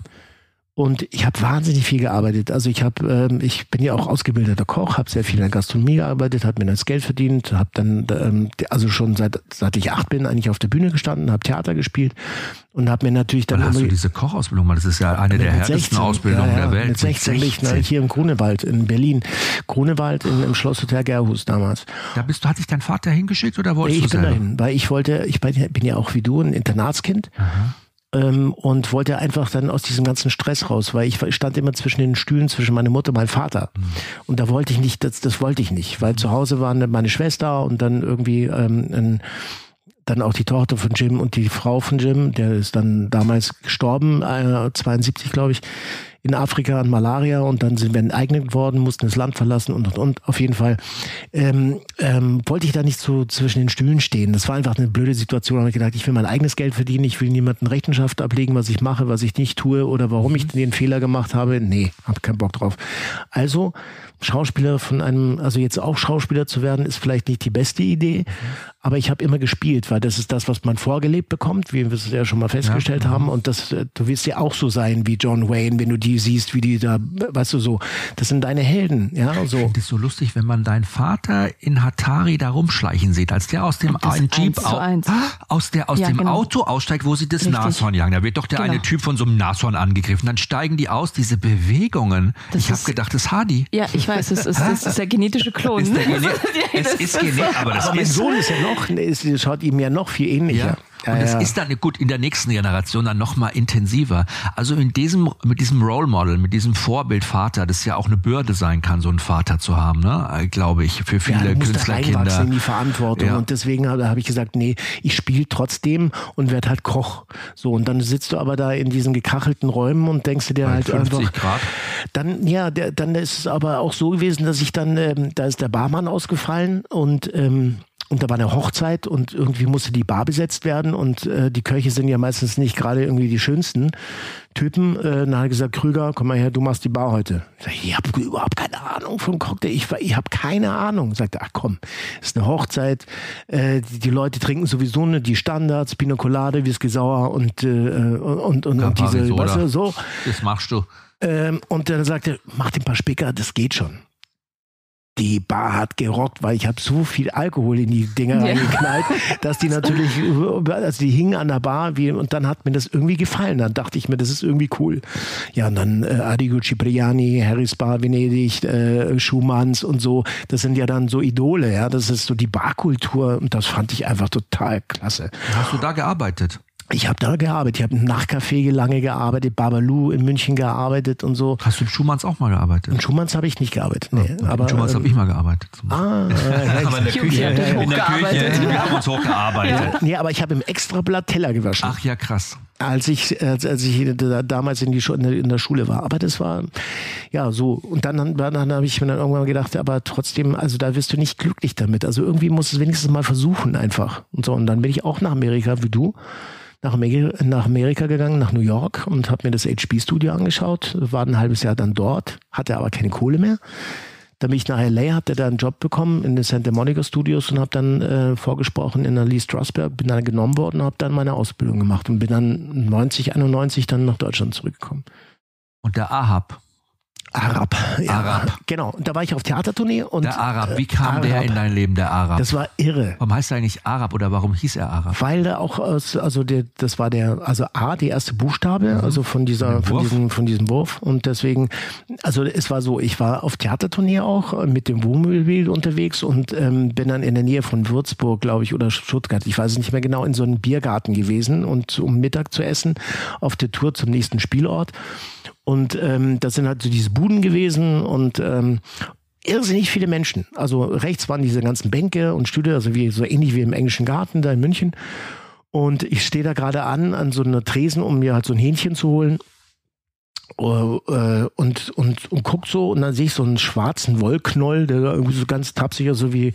Und ich habe wahnsinnig viel gearbeitet. Also ich habe, ähm, ich bin ja auch ausgebildeter Koch, habe sehr viel in der Gastronomie gearbeitet, habe mir das Geld verdient, habe dann, ähm, also schon seit seit ich acht bin, eigentlich auf der Bühne gestanden, habe Theater gespielt und habe mir natürlich dann. Wann hast du diese Kochausbildung? Weil das ist ja eine der härtesten 16, Ausbildungen ja, ja, der Welt. Mit 16, mit 16. bin ich hier im Grunewald in Berlin. Grunewald in, im Schlosshotel Gerhus damals. Da bist du, hat dich dein Vater hingeschickt oder wolltest nee, ich du Ich bin dahin, weil ich wollte, ich bin ja auch wie du ein Internatskind. Aha ähm, und wollte einfach dann aus diesem ganzen Stress raus, weil ich stand immer zwischen den Stühlen zwischen meiner Mutter und meinem Vater. Mhm. Und da wollte ich nicht, das, das wollte ich nicht, weil zu Hause waren meine Schwester und dann irgendwie ähm, ein dann auch die Tochter von Jim und die Frau von Jim, der ist dann damals gestorben, äh, 72 glaube ich in Afrika an Malaria und dann sind wir enteignet geworden, mussten das Land verlassen und und und. Auf jeden Fall ähm, ähm, wollte ich da nicht so zwischen den Stühlen stehen. Das war einfach eine blöde Situation. Da habe ich gedacht, ich will mein eigenes Geld verdienen, ich will niemanden Rechenschaft ablegen, was ich mache, was ich nicht tue oder warum ich mhm. den Fehler gemacht habe. Nee, habe keinen Bock drauf. Also Schauspieler von einem, also jetzt auch Schauspieler zu werden, ist vielleicht nicht die beste Idee, mhm. Aber ich habe immer gespielt, weil das ist das, was man vorgelebt bekommt, wie wir es ja schon mal festgestellt ja. haben. Und das, äh, du wirst ja auch so sein wie John Wayne, wenn du die siehst, wie die da, weißt du so, das sind deine Helden, ja. So. Ich finde es so lustig, wenn man deinen Vater in Hatari da rumschleichen sieht, als der aus dem Jeep au aus der aus ja, dem genau. Auto aussteigt, wo sie das Richtig. Nashorn jagen. Da wird doch der genau. eine Typ von so einem Nashorn angegriffen. Dann steigen die aus, diese Bewegungen. Das ich habe gedacht, das ist Hardy. Ja, ich weiß, es ist, das ist der genetische Klon. Ist der Gene es ist Gene aber das aber mein Sohn ist ja noch, ist, schaut ihm ja noch viel ähnlicher. Ja. Und es ja. ist dann gut in der nächsten Generation dann noch mal intensiver. Also in diesem mit diesem Role Model, mit diesem Vorbildvater, das ja auch eine Bürde sein kann, so einen Vater zu haben, ne? Glaube ich, für viele ja, Künstlerkinder. in die Verantwortung ja. und deswegen habe hab ich gesagt, nee, ich spiele trotzdem und werde halt Koch. So und dann sitzt du aber da in diesen gekachelten Räumen und denkst du dir Bei halt 50 einfach Grad. Dann ja, der, dann ist es aber auch so gewesen, dass ich dann ähm, da ist der Barmann ausgefallen und ähm, und da war eine Hochzeit und irgendwie musste die Bar besetzt werden und äh, die Köche sind ja meistens nicht gerade irgendwie die schönsten Typen. Äh, dann hat er gesagt, Krüger, komm mal her, du machst die Bar heute. Ich, sag, ich habe überhaupt keine Ahnung vom Cocktail. Ich, ich habe keine Ahnung. Sagte, ach komm, ist eine Hochzeit. Äh, die, die, Leute trinken sowieso nur die Standards, Pina Colade, Whisky Sauer und, äh, und, und, und diese, weißt du, so. Das machst du. Ähm, und dann sagte, mach den paar Spicker, das geht schon die Bar hat gerockt, weil ich habe so viel Alkohol in die Dinger ja. reingeknallt, dass die natürlich, also die hingen an der Bar wie, und dann hat mir das irgendwie gefallen. Dann dachte ich mir, das ist irgendwie cool. Ja, und dann äh, Arrigo Cipriani, Harris Bar Venedig, äh, Schumanns und so, das sind ja dann so Idole, ja, das ist so die Barkultur und das fand ich einfach total klasse. Hast du da gearbeitet? Ich habe da gearbeitet. Ich habe im Nachtcafé lange gearbeitet, Babalu in München gearbeitet und so. Hast du im Schumanns auch mal gearbeitet? Im Schumanns habe ich nicht gearbeitet. Nee, ja, aber, Schumanns ähm, habe ich mal gearbeitet. Ah, ja, aber in der Küche. in der Küche. Wir haben uns hochgearbeitet. Ja, nee, aber ich habe im Extrablatt Teller gewaschen. Ach ja, krass. Als ich, als, als ich damals in, die, in der Schule war. Aber das war, ja, so. Und dann, dann, dann habe ich mir dann irgendwann gedacht, aber trotzdem, also da wirst du nicht glücklich damit. Also irgendwie musst du es wenigstens mal versuchen einfach. Und so. Und dann bin ich auch nach Amerika wie du nach Amerika, gegangen, nach New York und habe mir das HB-Studio angeschaut, war ein halbes Jahr dann dort, hatte aber keine Kohle mehr. Dann bin ich nach LA, habe da einen Job bekommen in den Santa Monica Studios und habe dann äh, vorgesprochen in der Lee Strasberg, bin dann genommen worden und habe dann meine Ausbildung gemacht und bin dann 90, 91 dann nach Deutschland zurückgekommen. Und der Ahab, Arab. Ja, Arab. Genau. Und da war ich auf Theatertournee und. Der Arab. Wie kam Arab. der in dein Leben, der Arab? Das war irre. Warum heißt er eigentlich Arab oder warum hieß er Arab? Weil der auch aus, also der, das war der, also A, die erste Buchstabe, mhm. also von dieser, von diesem, von diesem Wurf. Und deswegen, also es war so, ich war auf Theatertournee auch mit dem Wohnmobil unterwegs und ähm, bin dann in der Nähe von Würzburg, glaube ich, oder Stuttgart, ich weiß es nicht mehr genau, in so einem Biergarten gewesen und um Mittag zu essen auf der Tour zum nächsten Spielort. Und ähm, das sind halt so diese Buden gewesen und ähm, irrsinnig viele Menschen. Also rechts waren diese ganzen Bänke und Stühle, also wie so ähnlich wie im englischen Garten da in München. Und ich stehe da gerade an, an so einer Tresen, um mir halt so ein Hähnchen zu holen. Äh, und, und, und guckt so und dann sehe ich so einen schwarzen Wollknoll, der irgendwie so ganz tapsiger, so wie,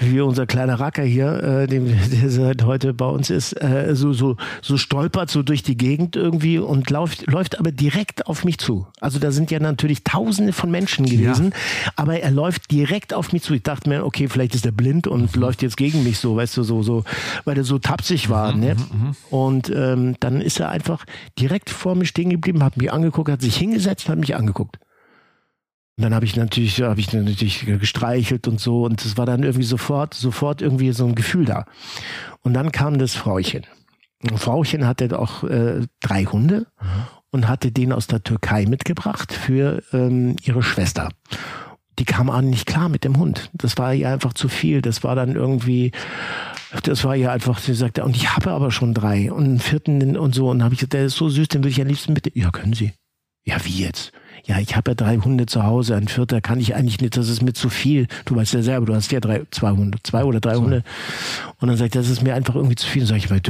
wie unser kleiner Racker hier, äh, dem, der seit heute bei uns ist, äh, so, so, so stolpert so durch die Gegend irgendwie und läuft, läuft aber direkt auf mich zu. Also da sind ja natürlich tausende von Menschen gewesen, ja. aber er läuft direkt auf mich zu. Ich dachte mir, okay, vielleicht ist er blind und mhm. läuft jetzt gegen mich so, weißt du, so, so, weil er so tapsig war. Mhm, ne? Mhm, mhm. Und ähm, dann ist er einfach direkt vor mir stehen geblieben, hat mich angeguckt, angeguckt, hat sich hingesetzt und hat mich angeguckt. Und dann habe ich natürlich, habe ich natürlich gestreichelt und so und es war dann irgendwie sofort, sofort irgendwie so ein Gefühl da. Und dann kam das Frauchen. Und Frauchen hatte auch äh, drei Hunde mhm. und hatte den aus der Türkei mitgebracht für ähm, ihre Schwester die kam an nicht klar mit dem Hund. Das war ihr einfach zu viel. Das war dann irgendwie, das war ihr einfach, sie sagte, und ich habe aber schon drei und einen vierten und so. Und habe ich gesagt, der ist so süß, den würde ich am liebsten mit. Ja, können Sie. Ja, wie jetzt? Ja, ich habe ja drei Hunde zu Hause, ein vierter kann ich eigentlich nicht, das ist mir zu viel. Du weißt ja selber, du hast ja drei, zwei Hunde, zwei oder drei so. Hunde. Und dann sagt er, das ist mir einfach irgendwie zu viel. Und sag ich mal,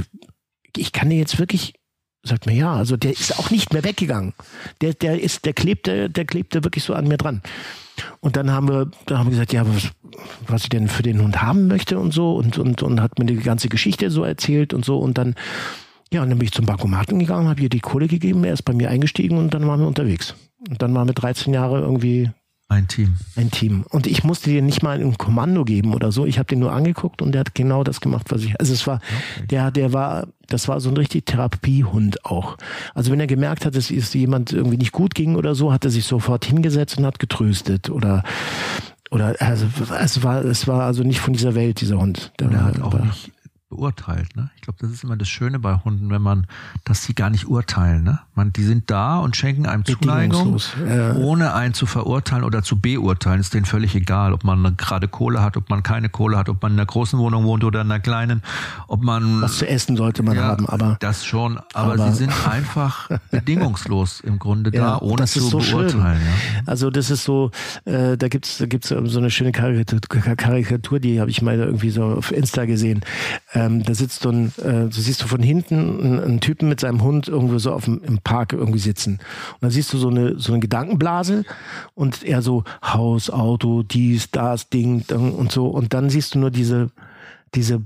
ich kann dir jetzt wirklich sagt mir ja, also der ist auch nicht mehr weggegangen. Der, der ist, der klebte, der klebte wirklich so an mir dran. Und dann haben wir, da haben wir gesagt, ja, was, was ich denn für den Hund haben möchte und so und, und, und hat mir die ganze Geschichte so erzählt und so und dann, ja, und dann bin ich zum Bankomaten gegangen, habe ihr die Kohle gegeben, er ist bei mir eingestiegen und dann waren wir unterwegs. Und dann waren wir 13 Jahre irgendwie ein Team. Ein Team. Und ich musste dir nicht mal ein Kommando geben oder so. Ich habe den nur angeguckt und der hat genau das gemacht, was ich. Also es war, okay. der, der war, das war so ein richtig Therapiehund auch. Also wenn er gemerkt hat, dass es jemand irgendwie nicht gut ging oder so, hat er sich sofort hingesetzt und hat getröstet oder oder also es war es war also nicht von dieser Welt dieser Hund. Der, der hat auch nicht beurteilt. Ne? Ich glaube, das ist immer das Schöne bei Hunden, wenn man, dass sie gar nicht urteilen. Ne? Man, die sind da und schenken einem Zuneigung, ja. ohne einen zu verurteilen oder zu beurteilen. Ist denen völlig egal, ob man gerade Kohle hat, ob man keine Kohle hat, ob man in einer großen Wohnung wohnt oder in einer kleinen, ob man was zu essen sollte man ja, haben. Aber das schon. Aber, aber, sie sind einfach bedingungslos im Grunde ja, da, ohne zu so beurteilen. Ja. Also das ist so, äh, da gibt's da gibt's so eine schöne Karikatur, Karikatur die habe ich mal irgendwie so auf Insta gesehen. Äh, ähm, da sitzt so ein, äh, du siehst du von hinten einen, einen, Typen mit seinem Hund irgendwo so auf dem, im Park irgendwie sitzen. Und dann siehst du so eine, so eine Gedankenblase und er so Haus, Auto, dies, das, Ding, und so. Und dann siehst du nur diese, diese,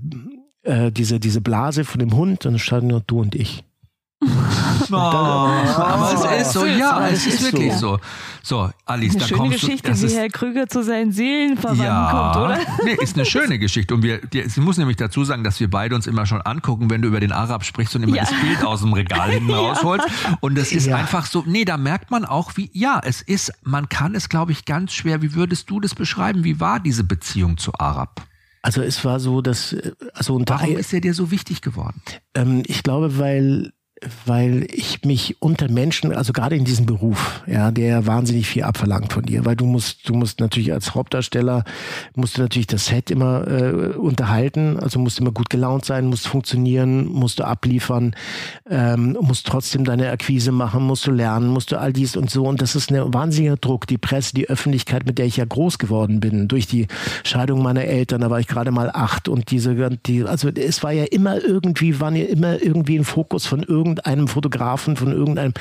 äh, diese, diese Blase von dem Hund und dann standen nur du und ich. Oh, aber es ist so, ja, es ist, wirklich so. So, Alice, eine da schöne kommst Geschichte, du. wie Herr Krüger zu seinen Seelenverwandten ja, kommt, oder? Nee, ist eine schöne Geschichte. Und wir, die, sie muss nämlich dazu sagen, dass wir beide uns immer schon angucken, wenn du über den Arab sprichst und immer ja. das Bild aus dem Regal hinten ja. rausholst. Und das ist ja. einfach so, nee, da merkt man auch, wie, ja, es ist, man kann es, glaube ich, ganz schwer. Wie würdest du das beschreiben? Wie war diese Beziehung zu Arab? Also es war so, dass also unter Warum ist er dir so wichtig geworden? Ähm, ich glaube, weil weil ich mich unter Menschen, also gerade in diesem Beruf, ja, der wahnsinnig viel abverlangt von dir, weil du musst, du musst natürlich als Hauptdarsteller, musst du natürlich das Set immer äh, unterhalten, also musst immer gut gelaunt sein, musst funktionieren, musst du abliefern, ähm, musst trotzdem deine Akquise machen, musst du lernen, musst du all dies und so. Und das ist ein wahnsinniger Druck, die Presse, die Öffentlichkeit, mit der ich ja groß geworden bin, durch die Scheidung meiner Eltern, da war ich gerade mal acht und diese, die, also es war ja immer irgendwie, waren ja immer irgendwie ein Fokus von irgend irgendeinem Fotografen, von irgendeinem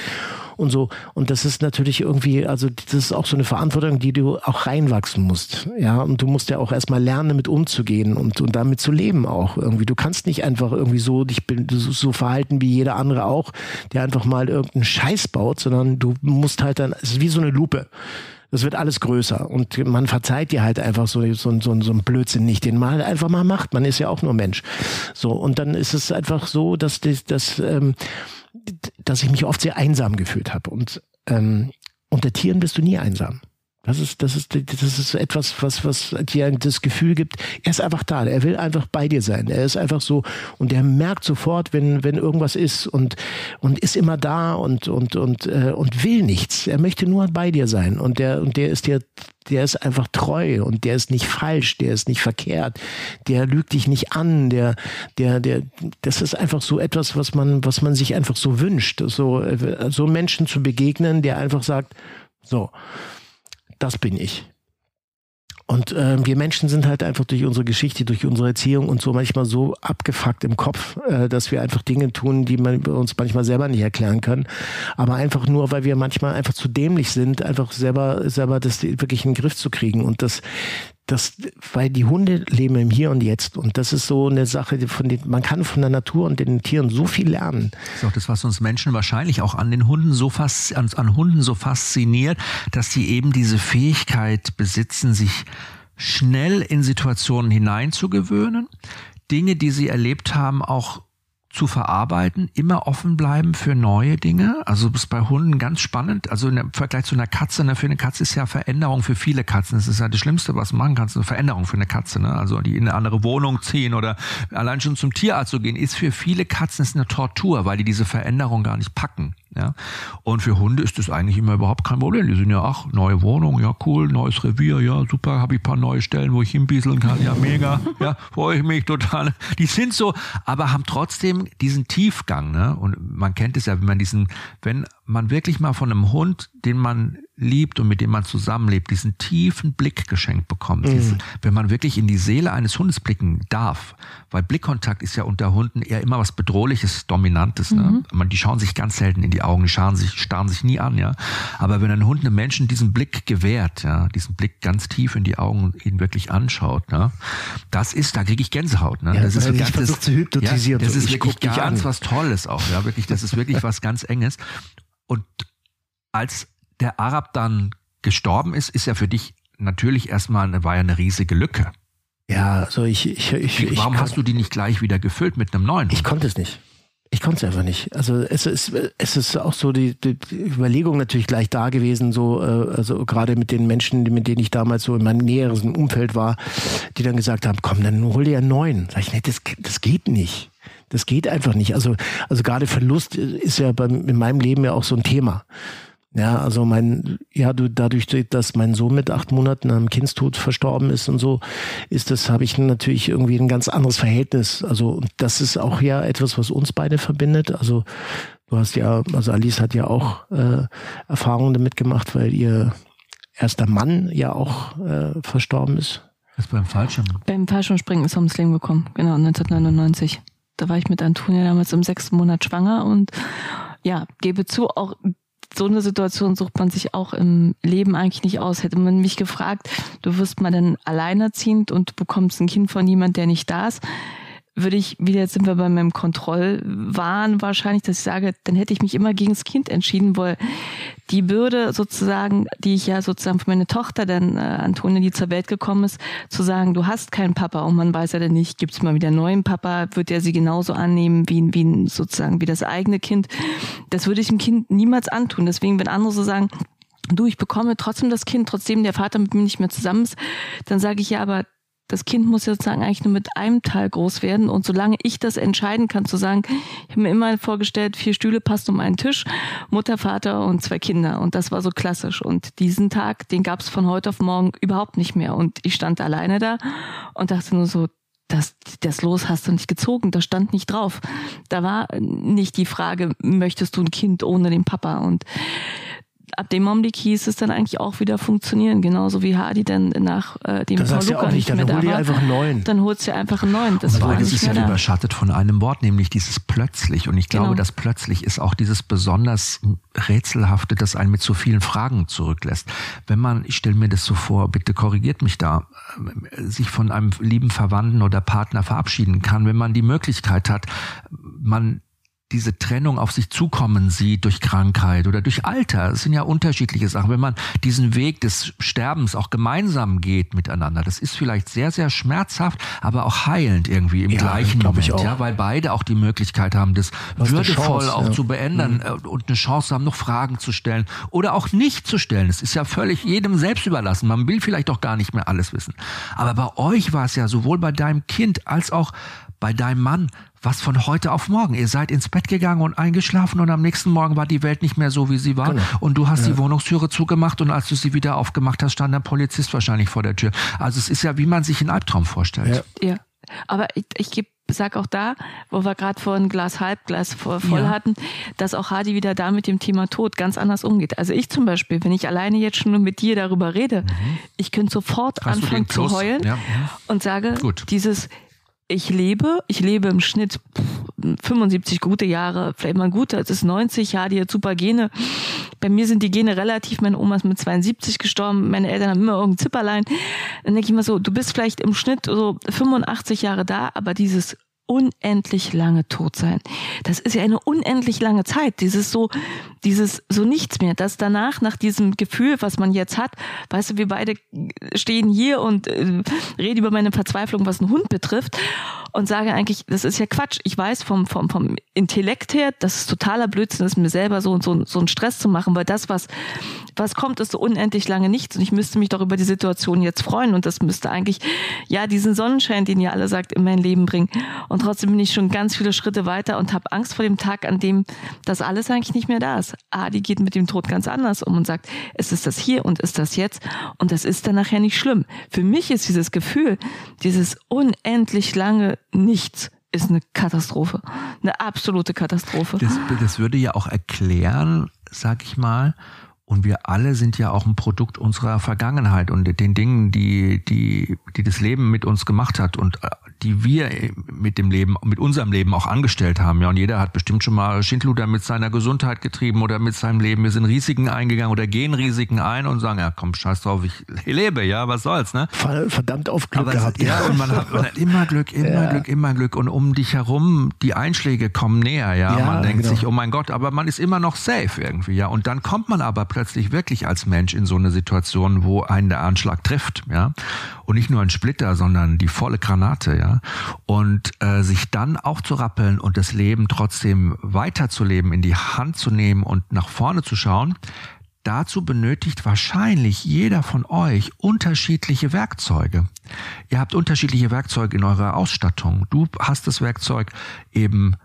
und so. Und das ist natürlich irgendwie, also das ist auch so eine Verantwortung, die du auch reinwachsen musst. Ja, und du musst ja auch erstmal lernen, damit umzugehen und, und damit zu leben auch irgendwie. Du kannst nicht einfach irgendwie so dich so verhalten wie jeder andere auch, der einfach mal irgendeinen Scheiß baut, sondern du musst halt dann, es ist wie so eine Lupe das wird alles größer und man verzeiht dir halt einfach so, so, so, so einen Blödsinn nicht, den man halt einfach mal macht. Man ist ja auch nur Mensch. So, und dann ist es einfach so, dass, dass, dass, ähm, dass ich mich oft sehr einsam gefühlt habe. Und ähm, unter Tieren bist du nie einsam. Das ist, das ist, das ist etwas, was, was dir das Gefühl gibt, er ist einfach da, er will einfach bei dir sein. Er ist einfach so und er merkt sofort, wenn, wenn irgendwas ist und, und ist immer da und, und, und, äh, und will nichts. Er möchte nur bei dir sein und der, und der ist dir, der ist einfach treu und der ist nicht falsch, der ist nicht verkehrt, der lügt dich nicht an, der, der, der, das ist einfach so etwas, was man, was man sich einfach so wünscht, so, so Menschen zu begegnen, der einfach sagt, so, das bin ich. Und äh, wir Menschen sind halt einfach durch unsere Geschichte, durch unsere Erziehung und so manchmal so abgefuckt im Kopf, äh, dass wir einfach Dinge tun, die man uns manchmal selber nicht erklären können. Aber einfach nur, weil wir manchmal einfach zu dämlich sind, einfach selber, selber das wirklich in den Griff zu kriegen. Und das, das, weil die Hunde leben im Hier und Jetzt und das ist so eine Sache, von den, man kann von der Natur und den Tieren so viel lernen. Das ist auch das, was uns Menschen wahrscheinlich auch an den Hunden so fast an, an Hunden so fasziniert, dass sie eben diese Fähigkeit besitzen, sich schnell in Situationen hineinzugewöhnen, Dinge, die sie erlebt haben, auch zu verarbeiten, immer offen bleiben für neue Dinge. Also ist bei Hunden ganz spannend. Also im Vergleich zu einer Katze, ne, für eine Katze ist ja Veränderung für viele Katzen. Das ist ja das Schlimmste, was du machen kannst, eine Veränderung für eine Katze. Ne? Also die in eine andere Wohnung ziehen oder allein schon zum Tierarzt zu gehen, ist für viele Katzen ist eine Tortur, weil die diese Veränderung gar nicht packen. Ja? Und für Hunde ist das eigentlich immer überhaupt kein Problem. Die sind ja, ach, neue Wohnung, ja cool, neues Revier, ja super, habe ich paar neue Stellen, wo ich hinbieseln kann, ja mega, ja, freue ich mich total. Die sind so, aber haben trotzdem diesen Tiefgang, ne? Und man kennt es ja, wenn man diesen, wenn man wirklich mal von einem Hund, den man liebt und mit dem man zusammenlebt, diesen tiefen Blick geschenkt bekommt. Mhm. Diese, wenn man wirklich in die Seele eines Hundes blicken darf, weil Blickkontakt ist ja unter Hunden eher immer was Bedrohliches, Dominantes. Ne? Mhm. Man, die schauen sich ganz selten in die Augen, die starren sich, starren sich nie an, ja. Aber wenn ein Hund einem Menschen diesen Blick gewährt, ja, diesen Blick ganz tief in die Augen und ihn wirklich anschaut, ne, das ist, da kriege ich Gänsehaut. Ne? Ja, das ist wirklich, das, zu hypnotisieren. Ja, das ist wirklich ganz was Tolles auch, ja, wirklich, das ist wirklich was ganz Enges. Und als der Arab dann gestorben ist, ist ja für dich natürlich erstmal eine, war ja eine riesige Lücke. Ja, also ich, ich, ich Warum ich hast du die nicht gleich wieder gefüllt mit einem neuen? Ich konnte es nicht. Ich konnte es einfach nicht. Also es ist, es ist auch so die, die Überlegung natürlich gleich da gewesen, so äh, also gerade mit den Menschen, mit denen ich damals so in meinem näheren Umfeld war, die dann gesagt haben, komm, dann hol dir einen neuen. Sag ich, nee, das, das geht nicht. Das geht einfach nicht. Also, also gerade Verlust ist ja beim, in meinem Leben ja auch so ein Thema. Ja, also mein, ja, du, dadurch, dass mein Sohn mit acht Monaten am Kindstod verstorben ist und so, ist das, habe ich natürlich irgendwie ein ganz anderes Verhältnis. Also, und das ist auch ja etwas, was uns beide verbindet. Also, du hast ja, also Alice hat ja auch äh, Erfahrungen damit gemacht, weil ihr erster Mann ja auch äh, verstorben ist. Ist beim Fallschirm. Beim Fallschirmspringen ist er ums Leben gekommen, genau, 1999. Da war ich mit Antonia damals im sechsten Monat schwanger und ja, gebe zu, auch so eine Situation sucht man sich auch im Leben eigentlich nicht aus. Hätte man mich gefragt, du wirst mal dann alleinerziehend und bekommst ein Kind von jemand, der nicht da ist, würde ich, wieder jetzt sind wir bei meinem Kontrollwahn wahrscheinlich, dass ich sage, dann hätte ich mich immer gegen das Kind entschieden, weil die Bürde sozusagen, die ich ja sozusagen für meine Tochter, dann äh, Antonia, die zur Welt gekommen ist, zu sagen, du hast keinen Papa und man weiß ja dann nicht, gibt es mal wieder einen neuen Papa, wird er sie genauso annehmen wie, wie sozusagen wie das eigene Kind. Das würde ich dem Kind niemals antun. Deswegen, wenn andere so sagen, du, ich bekomme trotzdem das Kind, trotzdem der Vater mit mir nicht mehr zusammen ist, dann sage ich ja, aber das Kind muss sozusagen eigentlich nur mit einem Teil groß werden. Und solange ich das entscheiden kann, zu sagen, ich habe mir immer vorgestellt, vier Stühle passt um einen Tisch, Mutter, Vater und zwei Kinder. Und das war so klassisch. Und diesen Tag, den gab es von heute auf morgen überhaupt nicht mehr. Und ich stand alleine da und dachte nur so, das, das Los hast du nicht gezogen, das stand nicht drauf. Da war nicht die Frage, möchtest du ein Kind ohne den Papa? Und ab dem Augenblick hieß es dann eigentlich auch wieder funktionieren, genauso wie Hardy dann nach äh, dem Paul Luca ja nicht, nicht mehr da war. Einfach einen neuen. Dann holt sie einfach einen neuen. Das war beides ist ja da. überschattet von einem Wort, nämlich dieses plötzlich. Und ich glaube, genau. das plötzlich ist auch dieses besonders rätselhafte, das einen mit so vielen Fragen zurücklässt. Wenn man, ich stelle mir das so vor, bitte korrigiert mich da, sich von einem lieben Verwandten oder Partner verabschieden kann, wenn man die Möglichkeit hat, man diese Trennung auf sich zukommen sieht durch Krankheit oder durch Alter. Das sind ja unterschiedliche Sachen. Wenn man diesen Weg des Sterbens auch gemeinsam geht miteinander, das ist vielleicht sehr, sehr schmerzhaft, aber auch heilend irgendwie im ja, gleichen Moment. Ja, weil beide auch die Möglichkeit haben, das würdevoll Chance, auch ja. zu beenden mhm. Äh, und eine Chance haben, noch Fragen zu stellen oder auch nicht zu stellen. Es ist ja völlig jedem selbst überlassen. Man will vielleicht auch gar nicht mehr alles wissen. Aber bei euch war es ja sowohl bei deinem Kind als auch bei deinem Mann was von heute auf morgen. Ihr seid ins Bett gegangen und eingeschlafen und am nächsten Morgen war die Welt nicht mehr so, wie sie war. Genau. Und du hast ja. die Wohnungstüre zugemacht und als du sie wieder aufgemacht hast, stand ein Polizist wahrscheinlich vor der Tür. Also es ist ja, wie man sich einen Albtraum vorstellt. Ja, ja. aber ich, ich gebe sag auch da, wo wir gerade vorhin Glas halb, Glas voll ja. hatten, dass auch Hardy wieder da mit dem Thema Tod ganz anders umgeht. Also ich zum Beispiel, wenn ich alleine jetzt schon nur mit dir darüber rede, mhm. ich könnte sofort Hast anfangen zu heulen ja. und sage, Gut. dieses ich lebe, ich lebe im Schnitt 75 gute Jahre, vielleicht mal gut, das ist 90, ja, die hat super Gene. Bei mir sind die Gene relativ, meine Oma ist mit 72 gestorben, meine Eltern haben immer irgendein Zipperlein. Dann denke ich mal so, du bist vielleicht im Schnitt so 85 Jahre da, aber dieses unendlich lange tot sein. Das ist ja eine unendlich lange Zeit. Dieses so, dieses so nichts mehr. Das danach, nach diesem Gefühl, was man jetzt hat, weißt du, wir beide stehen hier und äh, reden über meine Verzweiflung, was einen Hund betrifft und sage eigentlich, das ist ja Quatsch. Ich weiß vom, vom, vom Intellekt her, das ist totaler Blödsinn ist, mir selber so, so, so einen Stress zu machen, weil das, was, was kommt, ist so unendlich lange nichts und ich müsste mich doch über die Situation jetzt freuen und das müsste eigentlich, ja, diesen Sonnenschein, den ihr alle sagt, in mein Leben bringen. Und trotzdem bin ich schon ganz viele Schritte weiter und habe Angst vor dem Tag, an dem das alles eigentlich nicht mehr da ist. Adi geht mit dem Tod ganz anders um und sagt, es ist das hier und ist das jetzt und das ist dann nachher nicht schlimm. Für mich ist dieses Gefühl, dieses unendlich lange Nichts ist eine Katastrophe. Eine absolute Katastrophe. Das, das würde ja auch erklären, sag ich mal, und wir alle sind ja auch ein Produkt unserer Vergangenheit und den Dingen, die, die, die das Leben mit uns gemacht hat und äh, die wir mit dem Leben, mit unserem Leben auch angestellt haben. Ja, und jeder hat bestimmt schon mal Schindluder mit seiner Gesundheit getrieben oder mit seinem Leben. Wir sind Risiken eingegangen oder gehen Risiken ein und sagen, ja, komm, scheiß drauf, ich lebe, ja, was soll's, ne? Verdammt auf Glück Aber gehabt. ja, und man hat, man hat immer Glück, immer ja. Glück, immer Glück. Und um dich herum, die Einschläge kommen näher, ja. ja man denkt genau. sich, oh mein Gott, aber man ist immer noch safe irgendwie, ja. Und dann kommt man aber plötzlich wirklich als Mensch in so eine Situation, wo einen der Anschlag trifft, ja. Und nicht nur ein Splitter, sondern die volle Granate, ja. Und äh, sich dann auch zu rappeln und das Leben trotzdem weiterzuleben, in die Hand zu nehmen und nach vorne zu schauen, Dazu benötigt wahrscheinlich jeder von euch unterschiedliche Werkzeuge. Ihr habt unterschiedliche Werkzeuge in eurer Ausstattung. Du hast das Werkzeug eben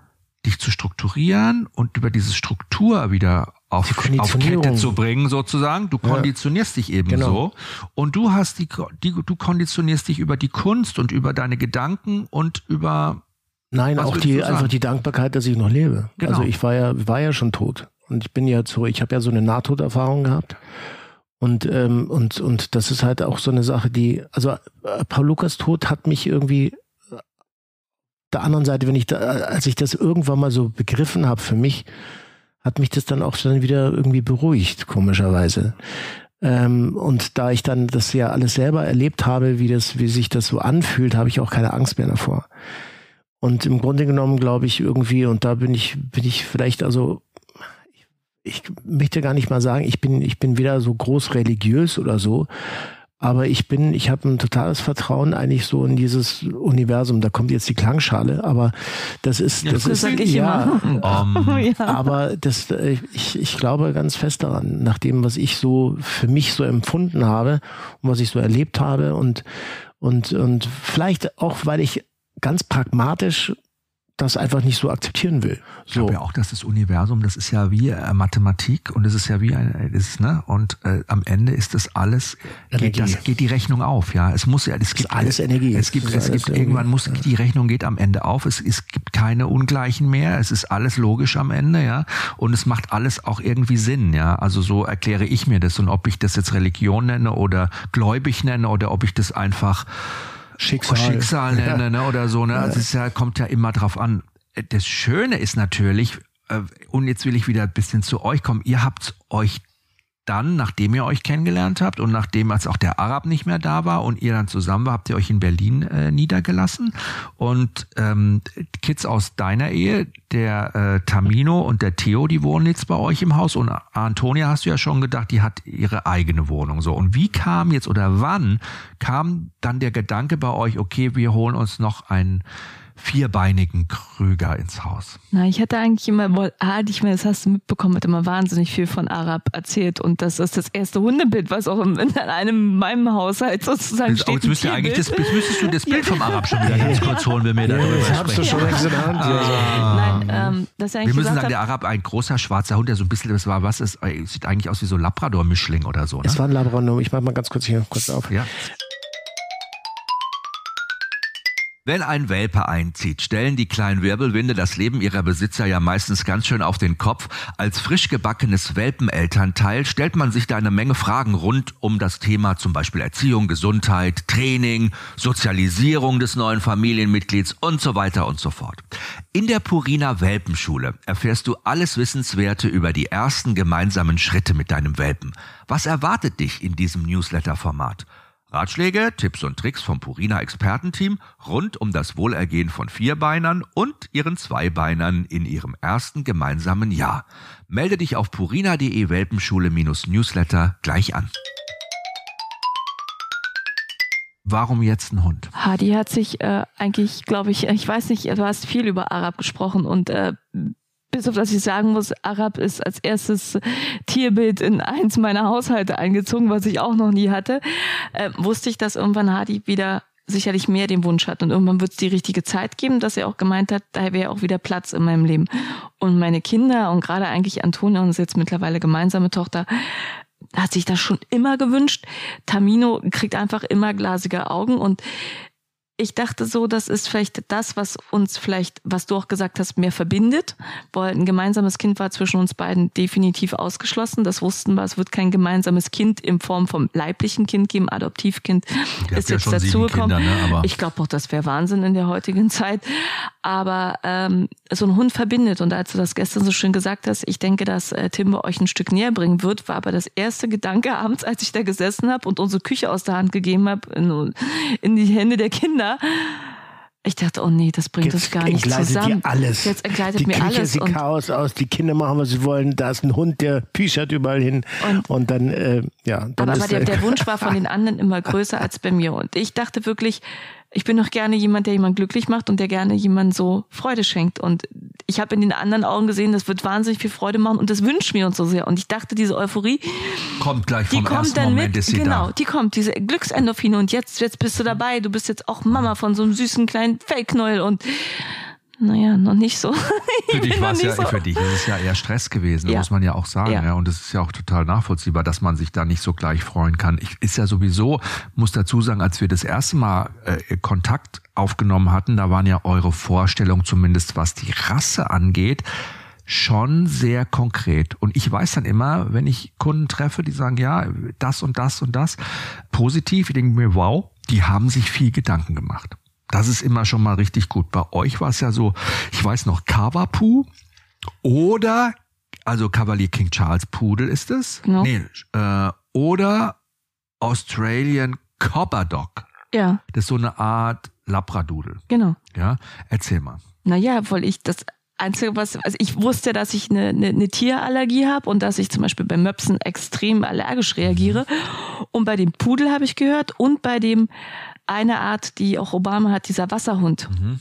dich zu strukturieren und über diese Struktur wieder auf, auf Kette zu bringen, sozusagen. Du konditionierst ja. dich eben genau. so. Und du hast die, die, du konditionierst dich über die Kunst und über deine Gedanken und über Nein, auch die, einfach die Dankbarkeit, dass ich noch lebe. Genau. Also ich war ja, war ja schon tot. Und ich bin ja so, ich habe ja so eine Nahtoderfahrung gehabt. Und, ähm, und, und das ist halt auch so eine Sache, die, also äh, Paul Lukas Tod hat mich irgendwie der anderen Seite, wenn ich da, als ich das irgendwann mal so begriffen habe für mich, hat mich das dann auch dann wieder irgendwie beruhigt, komischerweise. Ähm, und da ich dann das ja alles selber erlebt habe, wie das, wie sich das so anfühlt, habe ich auch keine Angst mehr davor. Und im Grunde genommen glaube ich irgendwie, und da bin ich, bin ich vielleicht also, ich, ich möchte gar nicht mal sagen, ich bin, ich bin weder so groß religiös oder so, aber ich bin, ich habe ein totales Vertrauen eigentlich so in dieses Universum. Da kommt jetzt die Klangschale, aber das ist, das, das ist, ich ja, um. ja, aber das, ich, ich glaube ganz fest daran, nach dem, was ich so für mich so empfunden habe und was ich so erlebt habe und, und, und vielleicht auch, weil ich ganz pragmatisch das einfach nicht so akzeptieren will. So. Ich glaube ja auch, dass das Universum, das ist ja wie äh, Mathematik und es ist ja wie ein, ist, ne? Und äh, am Ende ist das alles, geht, das, geht die Rechnung auf, ja. Es muss ja, es gibt alles Energie. Es gibt, es gibt irgendwann muss ja. die Rechnung geht am Ende auf. Es, es gibt keine Ungleichen mehr. Es ist alles logisch am Ende, ja. Und es macht alles auch irgendwie Sinn, ja. Also so erkläre ich mir das und ob ich das jetzt Religion nenne oder gläubig nenne oder ob ich das einfach Schicksal, Schicksal nenne, ne, oder so. Ne? Also es ja, kommt ja immer drauf an. Das Schöne ist natürlich, äh, und jetzt will ich wieder ein bisschen zu euch kommen, ihr habt euch dann, nachdem ihr euch kennengelernt habt und nachdem als auch der Arab nicht mehr da war und ihr dann zusammen war, habt ihr euch in Berlin äh, niedergelassen. Und ähm, Kids aus deiner Ehe, der äh, Tamino und der Theo, die wohnen jetzt bei euch im Haus. Und Antonia hast du ja schon gedacht, die hat ihre eigene Wohnung. So. Und wie kam jetzt oder wann kam dann der Gedanke bei euch, okay, wir holen uns noch ein vierbeinigen Krüger ins Haus? Na, ich hatte eigentlich immer, wohl, ah, ich meine, das hast du mitbekommen, hat immer wahnsinnig viel von Arab erzählt und das ist das erste Hundebild, was auch in, in einem meinem Haushalt sozusagen steht. Jetzt, müsst eigentlich das, jetzt müsstest du das Bild vom Arab schon wieder ganz kurz holen, wenn wir darüber ja, sprechen. Schon längst in der Hand. Ah. Nein, ähm, das wir müssen sagen, der Arab, ein großer schwarzer Hund, der so ein bisschen, das war was, ist, sieht eigentlich aus wie so Labrador-Mischling oder so. Ne? Es war ein Labrador, ich mach mal ganz kurz hier kurz auf. Ja. Wenn ein Welpe einzieht, stellen die kleinen Wirbelwinde das Leben ihrer Besitzer ja meistens ganz schön auf den Kopf. Als frisch gebackenes Welpenelternteil stellt man sich da eine Menge Fragen rund um das Thema zum Beispiel Erziehung, Gesundheit, Training, Sozialisierung des neuen Familienmitglieds und so weiter und so fort. In der Purina Welpenschule erfährst du alles Wissenswerte über die ersten gemeinsamen Schritte mit deinem Welpen. Was erwartet dich in diesem Newsletter-Format? Ratschläge, Tipps und Tricks vom Purina Expertenteam rund um das Wohlergehen von Vierbeinern und ihren Zweibeinern in ihrem ersten gemeinsamen Jahr. Melde dich auf purina.de Welpenschule-Newsletter gleich an. Warum jetzt ein Hund? Hadi hat sich äh, eigentlich, glaube ich, ich weiß nicht, du hast viel über Arab gesprochen und äh, bis auf das ich sagen muss, Arab ist als erstes Tierbild in eins meiner Haushalte eingezogen, was ich auch noch nie hatte, äh, wusste ich, dass irgendwann Hadi wieder sicherlich mehr den Wunsch hat und irgendwann wird es die richtige Zeit geben, dass er auch gemeint hat, da wäre auch wieder Platz in meinem Leben. Und meine Kinder und gerade eigentlich Antonia, unsere jetzt mittlerweile gemeinsame Tochter, hat sich das schon immer gewünscht. Tamino kriegt einfach immer glasige Augen und ich dachte so, das ist vielleicht das, was uns vielleicht, was du auch gesagt hast, mehr verbindet. Weil ein gemeinsames Kind war zwischen uns beiden definitiv ausgeschlossen. Das wussten wir. Es wird kein gemeinsames Kind in Form vom leiblichen Kind geben. Adoptivkind ist jetzt ja dazugekommen. Ne? Ich glaube auch, das wäre Wahnsinn in der heutigen Zeit. Aber ähm, so ein Hund verbindet. Und als du das gestern so schön gesagt hast, ich denke, dass äh, Timber euch ein Stück näher bringen wird, war aber das erste Gedanke abends, als ich da gesessen habe und unsere Küche aus der Hand gegeben habe in, in die Hände der Kinder ich dachte, oh nee, das bringt Jetzt uns gar nicht zusammen. Dir alles. Jetzt entgleitet die mir Küche alles. sieht Chaos aus, die Kinder machen, was sie wollen. Da ist ein Hund, der pischert überall hin. Und, und dann, äh, ja. Dann aber, aber der, der Wunsch war von den anderen immer größer als bei mir. Und ich dachte wirklich, ich bin doch gerne jemand, der jemand glücklich macht und der gerne jemand so Freude schenkt. Und ich habe in den anderen Augen gesehen, das wird wahnsinnig viel Freude machen und das wünschen wir uns so sehr. Und ich dachte, diese Euphorie kommt gleich vom die kommt ersten dann Moment, mit, genau, da. die kommt, diese Glücksendorphine und jetzt, jetzt bist du dabei. Du bist jetzt auch Mama von so einem süßen kleinen Fellknäuel und naja, noch nicht so. Für dich war es ja, so. für dich ist es ja eher Stress gewesen, ja. muss man ja auch sagen. Ja. ja. Und es ist ja auch total nachvollziehbar, dass man sich da nicht so gleich freuen kann. Ich ist ja sowieso, muss dazu sagen, als wir das erste Mal äh, Kontakt aufgenommen hatten, da waren ja eure Vorstellungen, zumindest was die Rasse angeht, schon sehr konkret. Und ich weiß dann immer, wenn ich Kunden treffe, die sagen, ja, das und das und das, positiv, ich denke mir, wow, die haben sich viel Gedanken gemacht. Das ist immer schon mal richtig gut. Bei euch war es ja so, ich weiß noch, Kavapu oder, also Cavalier King Charles Pudel ist es? Genau. Nee, äh, oder Australian Cobberdock. Ja. Das ist so eine Art Labradudel. Genau. Ja, erzähl mal. Naja, weil ich das Einzige, was, also ich wusste, dass ich eine, eine, eine Tierallergie habe und dass ich zum Beispiel bei Möpsen extrem allergisch reagiere. Und bei dem Pudel habe ich gehört und bei dem eine Art, die auch Obama hat, dieser Wasserhund. Mhm.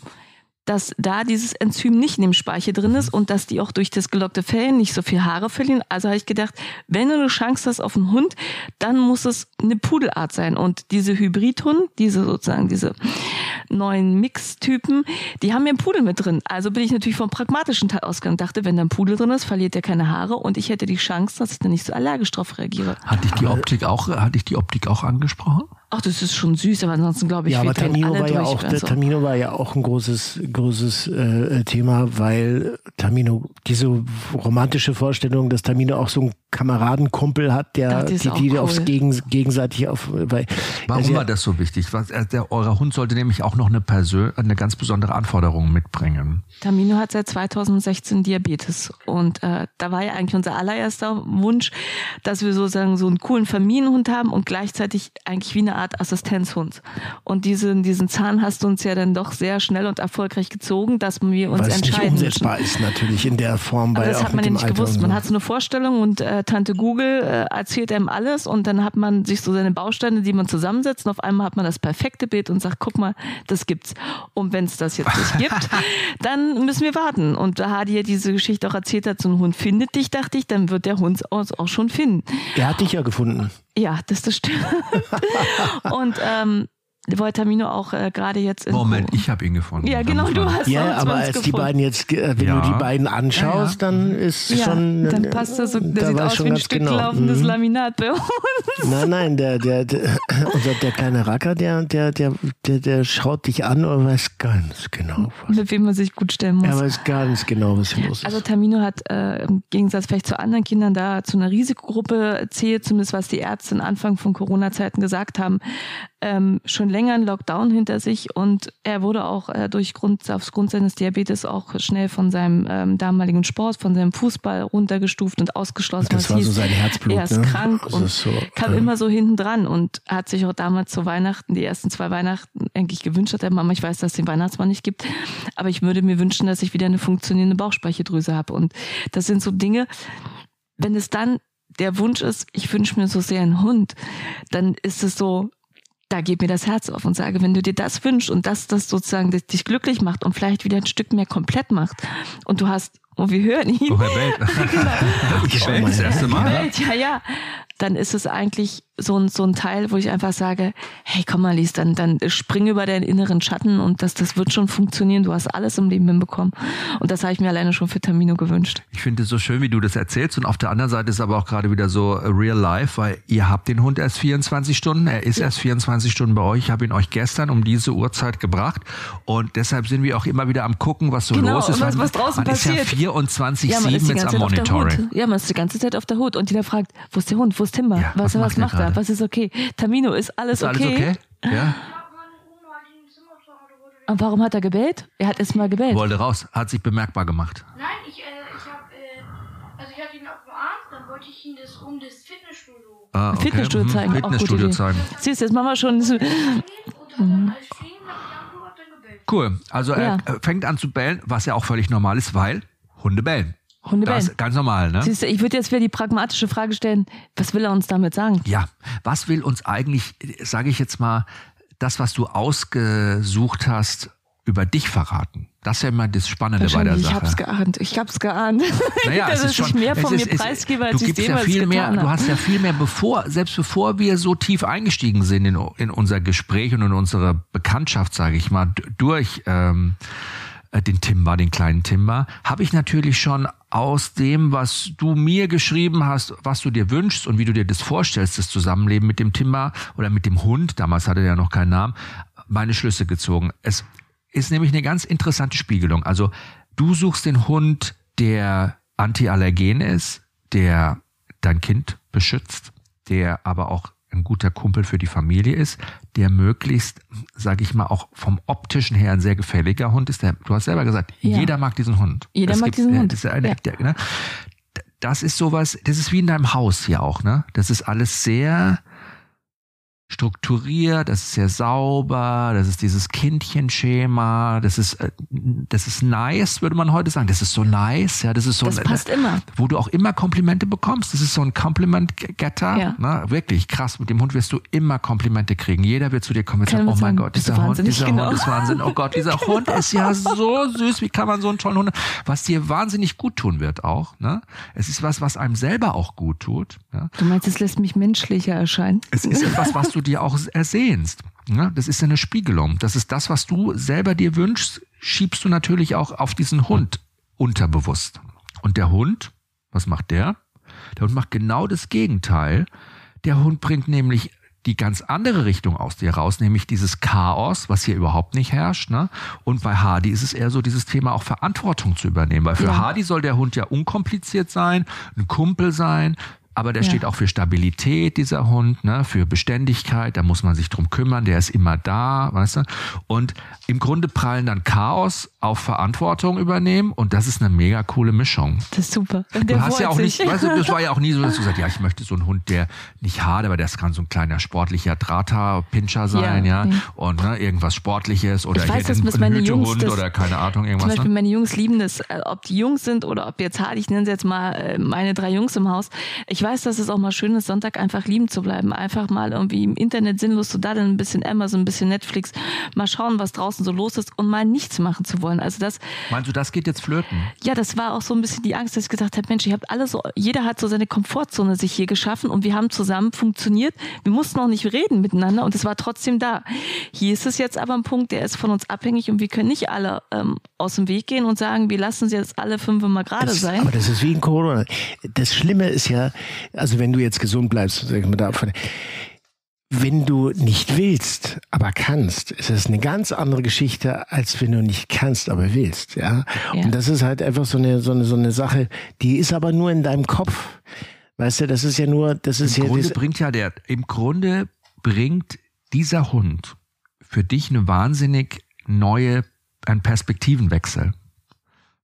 Dass da dieses Enzym nicht in dem Speicher drin ist mhm. und dass die auch durch das gelockte Fell nicht so viel Haare verlieren. Also habe ich gedacht, wenn du eine Chance hast auf einen Hund, dann muss es eine Pudelart sein. Und diese Hybridhund, diese sozusagen diese neuen Mixtypen, die haben ja einen Pudel mit drin. Also bin ich natürlich vom pragmatischen Teil ausgegangen. Dachte, wenn da ein Pudel drin ist, verliert er keine Haare und ich hätte die Chance, dass ich dann nicht so allergisch drauf reagiere. Hatte ich die Optik auch, hatte ich die Optik auch angesprochen? Ach, das ist schon süß, aber ansonsten glaube ich, ja, aber Tamino war ja auch, also. Tamino war ja auch ein großes, großes äh, Thema, weil Tamino diese romantische Vorstellung, dass Tamino auch so ein Kameradenkumpel hat, der die, die cool. aufs gegen, gegenseitig auf. Weil, Warum also, war das so wichtig? Was, äh, der, euer Hund sollte nämlich auch noch eine, Persön eine ganz besondere Anforderung mitbringen. Tamino hat seit 2016 Diabetes und äh, da war ja eigentlich unser allererster Wunsch, dass wir sozusagen so einen coolen Familienhund haben und gleichzeitig eigentlich wie eine Art Assistenzhund. Und diesen, diesen Zahn hast du uns ja dann doch sehr schnell und erfolgreich gezogen, dass wir uns Weil entscheiden es nicht umsetzbar müssen. ist natürlich in der Form. Aber das hat man ja nicht gewusst. So. Man hat so eine Vorstellung und äh, Tante Google äh, erzählt einem alles und dann hat man sich so seine Bausteine, die man zusammensetzt und auf einmal hat man das perfekte Bild und sagt, guck mal, das gibt's. Und wenn es das jetzt nicht gibt, dann müssen wir warten. Und da Hadi ja diese Geschichte auch erzählt hat, so ein Hund findet dich, dachte ich, dann wird der Hund uns auch schon finden. Er hat dich ja gefunden. Ja, das, das stimmt. und ähm, Voltamino auch äh, gerade jetzt in Moment, ich habe ihn gefunden. Ja, genau, du hast ihn Ja, aber als gefunden. die beiden jetzt, äh, wenn ja. du die beiden anschaust, ja, ja. dann ist ja, schon. Dann passt das so, der sieht aus wie ein Stück genau. laufendes mhm. Laminat bei uns. Nein, nein, der, der, der, unser, der kleine Racker, der, der, der, der, der schaut dich an und weiß ganz genau, was. Mit wem man sich gut stellen muss. Er weiß ganz genau, was hier los ist. Also Tamino hat äh, im Gegensatz vielleicht zu anderen Kindern da zu einer Risikogruppe zählt, zumindest was die Ärzte am Anfang von Corona-Zeiten gesagt haben. ähm, schon länger einen Lockdown hinter sich und er wurde auch äh, durch Grund, aufgrund seines Diabetes auch schnell von seinem ähm, damaligen Sport, von seinem Fußball runtergestuft und ausgeschlossen. Das war hieß, so sein Herzblut. Er ist ne? krank Das und ist so, kam ja. immer so hinten dran und hat sich auch damals zu Weihnachten, die ersten zwei Weihnachten, eigentlich gewünscht hat, er Mama, ich weiß, dass es den Weihnachtsmann nicht gibt, aber ich würde mir wünschen, dass ich wieder eine funktionierende Bauchspeicheldrüse habe. Und das sind so Dinge, wenn es dann der Wunsch ist, ich wünsche mir so sehr einen Hund, dann ist es so, da geht mir das Herz auf und sage, wenn du dir das wünschst und das, das sozusagen das dich glücklich macht und vielleicht wieder ein Stück mehr komplett macht und du hast, oh, wir hören ihn. Oh, Herr Welt. Ich schau Welt, mal das erste Mal. Welt, ja, ja. Dann ist es eigentlich so ein, so ein Teil, wo ich einfach sage, hey, komm mal, Lies, dann, dann spring über deinen inneren Schatten und das, das wird schon funktionieren. Du hast alles im Leben hinbekommen. Und das habe ich mir alleine schon für Tamino gewünscht. Ich finde es so schön, wie du das erzählst. Und auf der anderen Seite ist aber auch gerade wieder so äh, real life, weil ihr habt den Hund erst 24 Stunden. Er ist erst 24 Stunden bei euch. Ich habe ihn euch gestern um diese Uhrzeit gebracht. Und deshalb sind wir auch immer wieder am gucken, was so Genau, los ist. was- was draußen man passiert. ist ja 24-7 Ja, jetzt am Monitoring. Ja, man ist die ganze Zeit auf der Hut. Und jeder fragt, wo ist der Hund, wo ist Timber? Ja, was, was was, macht er? Was ist okay? Tamino, ist alles Ist alles okay? okay? Ja. Ich hab meine Oma in den Zimmer zu Hause wurde. Und warum hat er gebellt? Er hat erst mal gebellt. Wollte raus. Hat sich bemerkbar gemacht. Nein, ich, äh, ich hab, äh, also ich hatte ihn auf dem Arm, dann wollte ich ihn das um das Fitnessstudio Ah, okay. Fitnessstudio Mhm. zeigen, auch gute Fitnessstudio Idee. zeigen. Siehst du, jetzt machen wir schon. gebellt. Cool. Also er Ja. äh, fängt an zu bellen, was ja auch völlig normal ist, weil Hunde bellen. Hunde Das bellen. ist ganz normal, ne? Siehst du, ich würde jetzt wieder die pragmatische Frage stellen, was will er uns damit sagen? Ja, was will uns eigentlich, sage ich jetzt mal, das, was du ausgesucht hast, über dich verraten? Das ist ja immer das Spannende bei der Wahrscheinlich, ich Sache. hab's geahnt. Ich hab's geahnt. Naja, es ist schon, mehr es von ist, mir es- preisgebe, als du ich gibst ja viel mehr, du hast ja viel mehr bevor, selbst bevor wir so tief eingestiegen sind in, in unser Gespräch und in unsere Bekanntschaft, sage ich mal, durch ähm, äh, den Timber, den kleinen Timber, habe ich natürlich schon aus dem, was du mir geschrieben hast, was du dir wünschst und wie du dir das vorstellst, das Zusammenleben mit dem Timber oder mit dem Hund, damals hatte er ja noch keinen Namen, meine Schlüsse gezogen. Es ist nämlich eine ganz interessante Spiegelung. Also du suchst den Hund, der antiallergen ist, der dein Kind beschützt, der aber auch ein guter Kumpel für die Familie ist, der möglichst, sage ich mal, auch vom optischen her ein sehr gefälliger Hund ist. Der, du hast selber gesagt, Ja. jeder mag diesen Hund. Jeder Es mag diesen Hund. Das ist, eine, Ja. der, ne? das ist sowas, das ist wie in deinem Haus hier auch, ne? Das ist alles sehr strukturiert, das ist sehr sauber, das ist dieses Kindchenschema, das ist, äh, das ist nice, würde man heute sagen. Das ist so nice, ja, das ist so Das passt immer. wo du auch immer Komplimente bekommst. Das ist so ein Compliment-Getter. Ja. Ne? Wirklich krass. Mit dem Hund wirst du immer Komplimente kriegen. Jeder wird zu dir kommen und sagen, oh mein Gott, dieser Hund, dieser Genau. Hund ist Wahnsinn. Oh Gott, dieser Hund ist ja so süß. Wie kann man so einen tollen Hund, was dir wahnsinnig gut tun wird auch. Ne? Es ist was, was einem selber auch gut tut. Ja? Du meinst, es lässt mich menschlicher erscheinen? Es ist etwas, was du dir auch ersehnst. Ne? Das ist eine Spiegelung. Das ist das, was du selber dir wünschst, schiebst du natürlich auch auf diesen Hund unterbewusst. Und der Hund, was macht der? Der Hund macht genau das Gegenteil. Der Hund bringt nämlich die ganz andere Richtung aus dir raus, nämlich dieses Chaos, was hier überhaupt nicht herrscht. Ne? Und bei Hardy ist es eher so dieses Thema auch Verantwortung zu übernehmen. Weil für Ja. Hardy soll der Hund ja unkompliziert sein, ein Kumpel sein, aber der Ja. steht auch für Stabilität, dieser Hund, ne? für Beständigkeit, da muss man sich drum kümmern, der ist immer da, weißt du? Und im Grunde prallen dann Chaos auf Verantwortung übernehmen und das ist eine mega coole Mischung. Das ist super. Der Du hast ja auch nicht, sich. weißt du, das war ja auch nie so, dass du sagst, ja, ich möchte so einen Hund, der nicht hart, aber das kann so ein kleiner sportlicher Drahter-Pinscher sein, ja, Ja, nee. und ne, irgendwas Sportliches oder Ich weiß, hätte dass einen, einen Hütehund oder keine Ahnung, Zum irgendwas. Beispiel Ne? meine Jungs lieben das, äh, ob die Jungs sind oder ob jetzt hart, ich nenne sie jetzt mal äh, meine drei Jungs im Haus. Ich weiß, dass es auch mal schön ist, Sonntag einfach lieben zu bleiben. Einfach mal irgendwie im Internet sinnlos zu daddeln, ein bisschen Amazon, ein bisschen Netflix, mal schauen, was draußen so los ist und mal nichts machen zu wollen. Also das, Meinst du, das geht jetzt flöten? ja, das war auch so ein bisschen die Angst, dass ich gesagt habe, Mensch, ihr habt alle so, jeder hat so seine Komfortzone sich hier geschaffen und wir haben zusammen funktioniert. Wir mussten auch nicht reden miteinander und es war trotzdem da. Hier ist es jetzt aber ein Punkt, der ist von uns abhängig und wir können nicht alle ähm, aus dem Weg gehen und sagen, wir lassen sie jetzt alle fünf mal gerade sein. aber das ist wie in Corona. Das Schlimme ist ja, also wenn du jetzt gesund bleibst, wenn du nicht willst, aber kannst, ist es eine ganz andere Geschichte, als wenn du nicht kannst, aber willst. Ja? Ja. Und das ist halt einfach so eine, so eine, so eine Sache, die ist aber nur in deinem Kopf. Weißt du, das ist ja nur, das ist Im ja Grunde das, bringt ja der, im Grunde bringt dieser Hund für dich eine wahnsinnig neue, ein Perspektivenwechsel.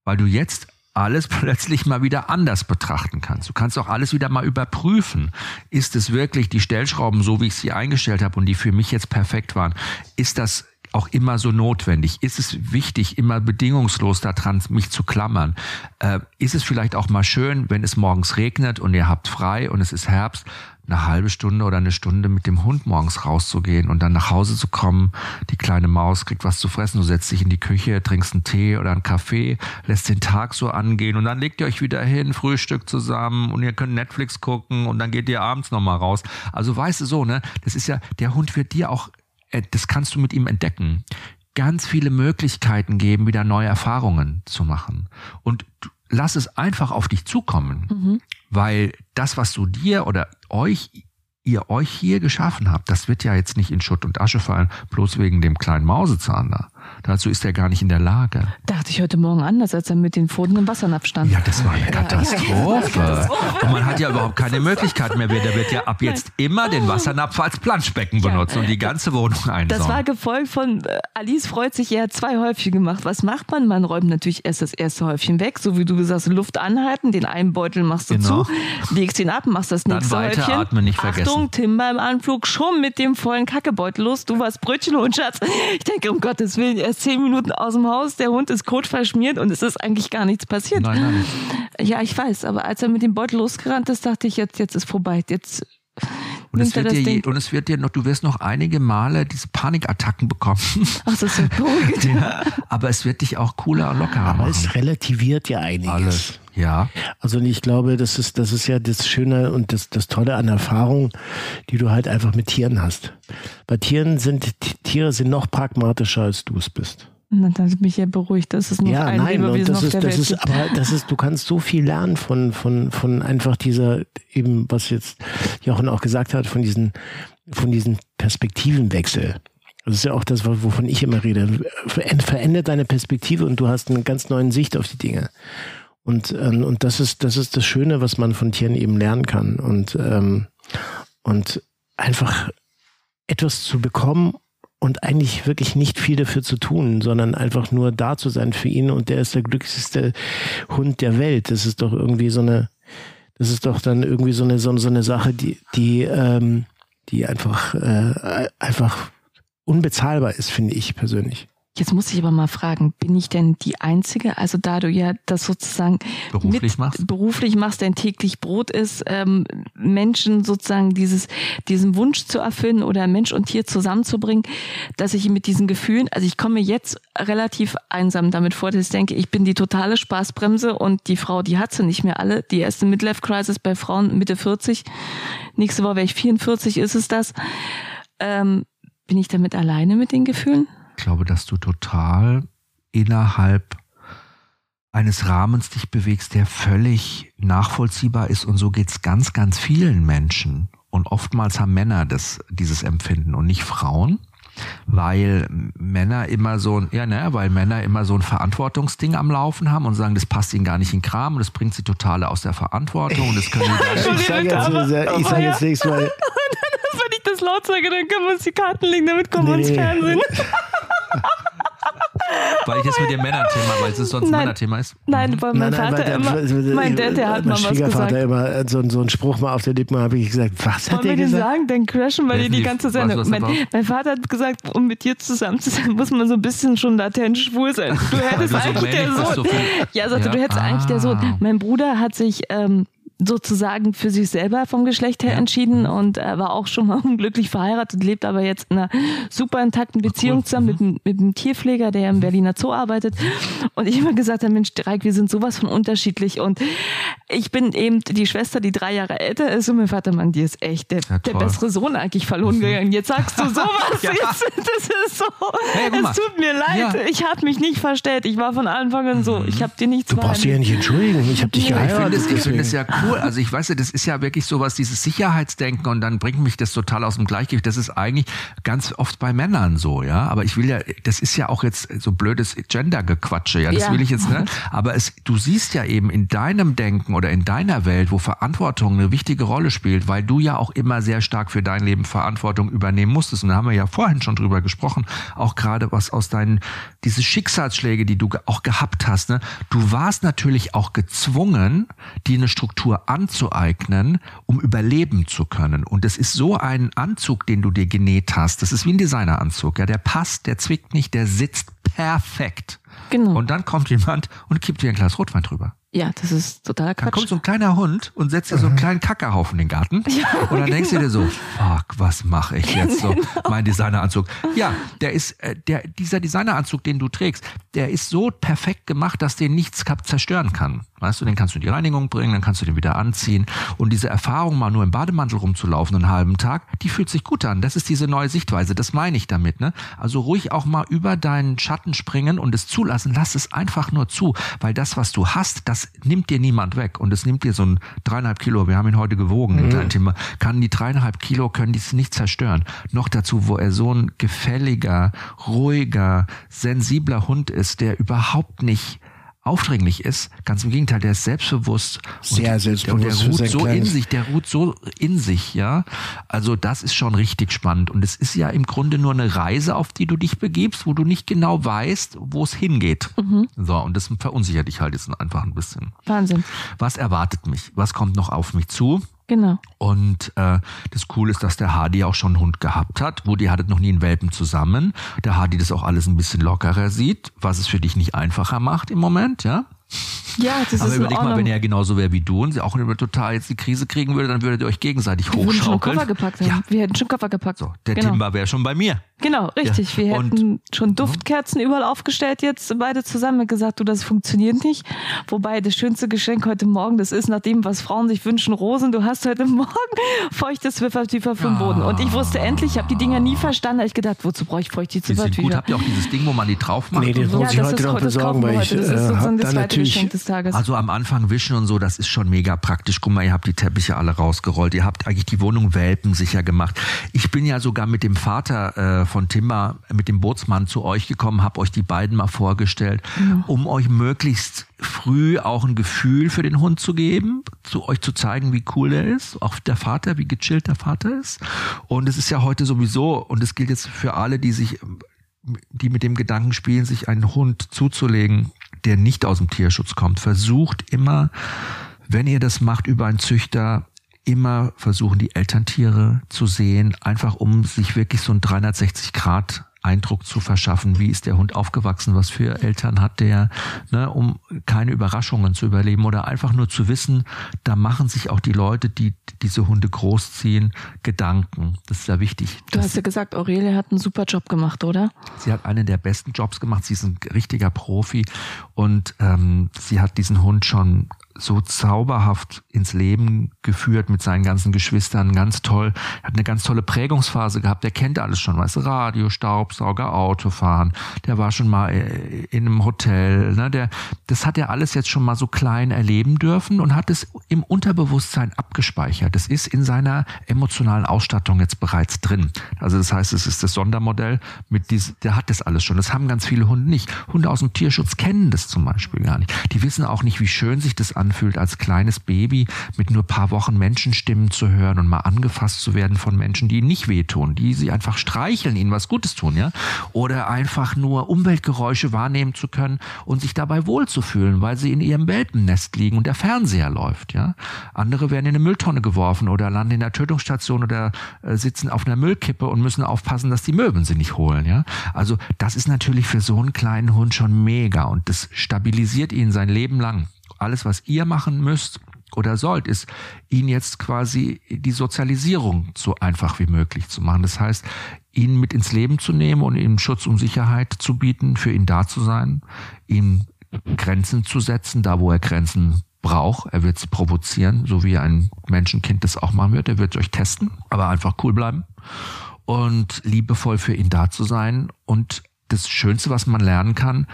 Weil du jetzt alles plötzlich mal wieder anders betrachten kannst. Du kannst auch alles wieder mal überprüfen. Ist es wirklich die Stellschrauben, so wie ich sie eingestellt habe und die für mich jetzt perfekt waren, ist das auch immer so notwendig? Ist es wichtig, immer bedingungslos daran mich zu klammern? Äh, ist es vielleicht auch mal schön, wenn es morgens regnet und ihr habt frei und es ist Herbst, eine halbe Stunde oder eine Stunde mit dem Hund morgens rauszugehen und dann nach Hause zu kommen. Die kleine Maus kriegt was zu fressen. Du setzt dich in die Küche, trinkst einen Tee oder einen Kaffee, lässt den Tag so angehen und dann legt ihr euch wieder hin, Frühstück zusammen und ihr könnt Netflix gucken und dann geht ihr abends nochmal raus. Also weißt du so, ne? Das ist ja, der Hund wird dir auch äh, das kannst du mit ihm entdecken, ganz viele Möglichkeiten geben, wieder neue Erfahrungen zu machen. Und lass es einfach auf dich zukommen, mhm. weil das, was du dir oder euch ihr euch hier geschaffen habt, das wird ja jetzt nicht in Schutt und Asche fallen, bloß wegen dem kleinen Mausezahn da. Dazu ist er gar nicht in der Lage. Dachte ich heute Morgen anders, als er mit den Pfoten im Wassernapf stand. Ja, das war eine Katastrophe. Ja, Und man hat ja überhaupt keine Möglichkeit mehr. Der wird ja ab jetzt immer den Wassernapf als Planschbecken benutzen und die ganze Wohnung einsaugen. Das war gefolgt von äh, Alice freut sich, er hat zwei Häufchen gemacht. Was macht man? Man räumt natürlich erst das erste Häufchen weg, so wie du gesagt hast, Luft anhalten, den einen Beutel machst du genau. zu, legst ihn ab, machst das nächste Dann Häufchen. Atmen nicht vergessen. Achtung, Tim beim Anflug schon mit dem vollen Kackebeutel los. Du warst Brötchen und Schatz. Ich denke, um Gottes Willen, erst zehn Minuten aus dem Haus, der Hund ist kotverschmiert und es ist eigentlich gar nichts passiert. Nein, nein. Ja, ich weiß, aber als er mit dem Beutel losgerannt ist, dachte ich, jetzt, jetzt ist vorbei. Jetzt und es, wird dir, und es wird dir noch, du wirst noch einige Male diese Panikattacken bekommen. Ach, das ist so gut. ja, aber es wird dich auch cooler und lockerer machen. Es relativiert ja einiges. Alles. Ja. Also ich glaube, das ist, das ist ja das Schöne und das, das Tolle an Erfahrung, die du halt einfach mit Tieren hast. Bei Tieren sind, Tiere sind noch pragmatischer, als du es bist. Dann bin ich ja beruhigt, das ist noch ja, ein nein, Lebewesen das auf ist, der das Welt. ist, aber das ist, du kannst so viel lernen von, von, von einfach dieser, eben, was jetzt Jochen auch gesagt hat, von diesen, von diesen Perspektivenwechsel. Das ist ja auch das, wovon ich immer rede. Verändert deine Perspektive und du hast eine ganz neue Sicht auf die Dinge. Und, ähm, und das ist, das ist das Schöne, was man von Tieren eben lernen kann. Und, ähm, und einfach etwas zu bekommen und eigentlich wirklich nicht viel dafür zu tun, sondern einfach nur da zu sein für ihn und der ist der glücklichste Hund der Welt. Das ist doch irgendwie so eine, das ist doch dann irgendwie so eine, so, so eine Sache, die, die, ähm, die einfach, äh, einfach unbezahlbar ist, finde ich persönlich. Jetzt muss ich aber mal fragen, bin ich denn die Einzige, also da du ja das sozusagen beruflich machst, beruflich machst, dein täglich Brot ist, ähm, Menschen sozusagen dieses, diesen Wunsch zu erfüllen oder Mensch und Tier zusammenzubringen, dass ich mit diesen Gefühlen, also ich komme jetzt relativ einsam damit vor, dass ich denke, ich bin die totale Spaßbremse und die Frau, die hat sie nicht mehr alle. Die erste Midlife-Crisis bei Frauen Mitte 40, nächste Woche wäre ich 44, ist es das. Ähm, bin ich damit alleine mit den Gefühlen? Glaube, dass du total innerhalb eines Rahmens dich bewegst, der völlig nachvollziehbar ist. Und so geht's ganz, ganz vielen Menschen. Und oftmals haben Männer das, dieses Empfinden und nicht Frauen. Weil Männer immer so ein, ja, ne, weil Männer immer so ein Verantwortungsding am Laufen haben und sagen, das passt ihnen gar nicht in Kram und das bringt sie total aus der Verantwortung und das können die gar nicht. ich sage jetzt, ich sag jetzt nächstes Mal. Wenn ich das laut sage, dann können wir uns die Karten legen, damit kommen wir Nee, ins nee. Weil ich das mit dem Männerthema, weil es sonst ein Nein. Männerthema ist. Nein, weil mein Vater weil immer, der- mein Dad, der hat mal was gesagt. immer äh, so, so einen Spruch mal auf der Lippen, habe ich gesagt, was hat Wollen wir der den gesagt? sagen? Dann crashen wir Wer die, die ganze Sendung. Mein, mein Vater hat gesagt, um mit dir zusammen zu sein, muss man so ein bisschen schon latent schwul sein. Du hättest du so eigentlich der Sohn. so ja, sagte, Ja, du hättest eigentlich der Sohn. ah. Mein Bruder hat sich ähm, sozusagen für sich selber vom Geschlecht her Ja. entschieden und er war auch schon mal unglücklich verheiratet, lebt aber jetzt in einer super intakten Beziehung zusammen mit, einem- mit einem Tierpfleger, der im Berliner Zoo arbeitet. Und ich immer gesagt habe, Mensch, Dreieck, wir sind sowas von unterschiedlich. Und ich bin eben die Schwester, die drei Jahre älter ist und mein Vater, Mann, die ist echt der, Ja, der bessere Sohn eigentlich verloren gegangen. Jetzt sagst du sowas. Ja. Jetzt, das ist so. Mal. es tut mir leid. Ja. Ich habe mich nicht verstellt. Ich war von Anfang an so. Ich habe dir nichts Du brauchst dich ja nicht entschuldigen, ich habe dich Nee. Ich finde geheiratet. ich finde es ja cool. Also ich weiß ja, das ist ja wirklich sowas, dieses Sicherheitsdenken und dann bringt mich das total aus dem Gleichgewicht. Das ist eigentlich ganz oft bei Männern so, ja. Aber ich will ja, das ist ja auch jetzt so blödes Gender-Gequatsche, ja. Das Ja. will ich jetzt, ne? Aber es, du siehst ja eben in deinem Denken oder in deiner Welt, wo Verantwortung eine wichtige Rolle spielt, weil du ja auch immer sehr stark für dein Leben Verantwortung übernehmen musstest. Und da haben wir ja vorhin schon drüber gesprochen, auch gerade was aus deinen, diese Schicksalsschläge, die du auch gehabt hast, ne? Du warst natürlich auch gezwungen, dir eine Struktur anzueignen, um überleben zu können. Und das ist so ein Anzug, den du dir genäht hast. Das ist wie ein Designeranzug. Ja, der passt, der zwickt nicht, der sitzt perfekt. Genau. Und dann kommt jemand und kippt dir ein Glas Rotwein drüber. Ja, das ist totaler Dann Quatsch. kommt so ein kleiner Hund und setzt dir so einen kleinen Kackerhaufen in den Garten. und dann denkst du dir so, fuck, was mache ich jetzt so? Mein Designeranzug. Ja, der ist, äh, der, dieser Designeranzug, den du trägst, der ist so perfekt gemacht, dass den nichts zerstören kann. Weißt du, den kannst du in die Reinigung bringen, dann kannst du den wieder anziehen. Und diese Erfahrung, mal nur im Bademantel rumzulaufen einen halben Tag, die fühlt sich gut an. Das ist diese neue Sichtweise. Das meine ich damit. Ne? Also ruhig auch mal über deinen Schatten springen und es zulassen. Lass es einfach nur zu. Weil das, was du hast, das nimmt dir niemand weg. Und es nimmt dir so ein dreieinhalb Kilo, wir haben ihn heute gewogen, den kleinen Timber, kann die dreieinhalb Kilo, können dies nicht zerstören. Noch dazu, wo er so ein gefälliger, ruhiger, sensibler Hund ist, der überhaupt nicht aufdringlich ist. Ganz im Gegenteil, der ist selbstbewusst. Sehr und, selbstbewusst Und der ruht so in sich, der ruht so in sich, ja. Also das ist schon richtig spannend. Und es ist ja im Grunde nur eine Reise, auf die du dich begibst, wo du nicht genau weißt, wo es hingeht. So, und das verunsichert dich halt jetzt einfach ein bisschen. Wahnsinn. Was erwartet mich? Was kommt noch auf mich zu? Genau. Und äh, das Coole ist, dass der Hardy auch schon einen Hund gehabt hat. Woody hattet noch nie einen Welpen zusammen. Der Hardy das auch alles ein bisschen lockerer sieht, was es für dich nicht einfacher macht im Moment, ja. Ja, das Aber ist überleg mal, wenn er genauso wäre wie du und sie auch immer total jetzt die Krise kriegen würde, dann würdet ihr euch gegenseitig wir würden schon hochschaukeln. Koffer gepackt haben. Ja, Wir hätten schon Koffer gepackt. so, der genau. Timber wäre schon bei mir. Genau, richtig. Ja. Wir Und- hätten schon Duftkerzen überall aufgestellt jetzt, beide zusammen und gesagt, du, das funktioniert nicht. Wobei das schönste Geschenk heute Morgen, das ist nach dem, was Frauen sich wünschen, Rosen. Du hast heute Morgen feuchte Zwiffertücher für den Boden. Und ich wusste endlich, ich habe die Dinger nie verstanden. Da ich gedacht, wozu brauche ich feuchte Die sind gut. Habt ihr auch dieses Ding, wo man die drauf macht? Nee, den und so? muss ich das heute noch das besorgen, weil ich. Das äh, habe das da zweite natürlich. Also am Anfang wischen und so, das ist schon mega praktisch. Guck mal, ihr habt die Teppiche alle rausgerollt. Ihr habt eigentlich die Wohnung welpensicher gemacht. Ich bin ja sogar mit dem Vater äh, von Timber, mit dem Bootsmann zu euch gekommen, habe euch die beiden mal vorgestellt, um euch möglichst früh auch ein Gefühl für den Hund zu geben, zu euch zu zeigen, wie cool der ist, auch der Vater, wie gechillt der Vater ist. Und es ist ja heute sowieso, und es gilt jetzt für alle, die sich die mit dem Gedanken spielen, sich einen Hund zuzulegen, der nicht aus dem Tierschutz kommt. Versucht immer, wenn ihr das macht über einen Züchter, immer versuchen, die Elterntiere zu sehen, einfach um sich wirklich so einen 360 Grad Eindruck zu verschaffen, wie ist der Hund aufgewachsen, was für Eltern hat der, ne, um keine Überraschungen zu überleben oder einfach nur zu wissen, da machen sich auch die Leute, die diese Hunde großziehen, Gedanken. Das ist sehr wichtig. Du hast ja gesagt, Aurelie hat einen super Job gemacht, oder? Sie hat einen der besten Jobs gemacht. Sie ist ein richtiger Profi und ähm, sie hat diesen Hund schon so zauberhaft ins Leben geführt mit seinen ganzen Geschwistern, ganz toll. Hat eine ganz tolle Prägungsphase gehabt. Der kennt alles schon, weißt du, Radio, Staubsauger, Autofahren. Der war schon mal äh, in einem Hotel. Ne? Der, das hat er alles jetzt schon mal so klein erleben dürfen und hat es im Unterbewusstsein abgespeichert. Das ist in seiner emotionalen Ausstattung jetzt bereits drin. Also das heißt, es ist das Sondermodell mit diesem, der hat das alles schon. Das haben ganz viele Hunde nicht. Hunde aus dem Tierschutz kennen das zum Beispiel gar nicht. Die wissen auch nicht, wie schön sich das anfühlt, als kleines Baby mit nur paar Wochen Menschenstimmen zu hören und mal angefasst zu werden von Menschen, die ihnen nicht wehtun, die sie einfach streicheln, ihnen was Gutes tun, ja. Oder einfach nur Umweltgeräusche wahrnehmen zu können und sich dabei wohlzufühlen, weil sie in ihrem Welpennest liegen und der Fernseher läuft, ja. Andere werden in eine Mülltonne geworfen oder landen in der Tötungsstation oder äh, sitzen auf einer Müllkippe und müssen aufpassen, dass die Möwen sie nicht holen, ja. Also das ist natürlich für so einen kleinen Hund schon mega und das stabilisiert ihn sein Leben lang. Alles, was ihr machen müsst oder sollt, ist, ihn jetzt quasi die Sozialisierung so einfach wie möglich zu machen. Das heißt, ihn mit ins Leben zu nehmen und ihm Schutz und Sicherheit zu bieten, für ihn da zu sein, ihm Grenzen zu setzen, da wo er Grenzen braucht. Er wird sie provozieren, so wie ein Menschenkind das auch machen wird. Er wird euch testen, aber einfach cool bleiben und liebevoll für ihn da zu sein. Und das Schönste, was man lernen kann,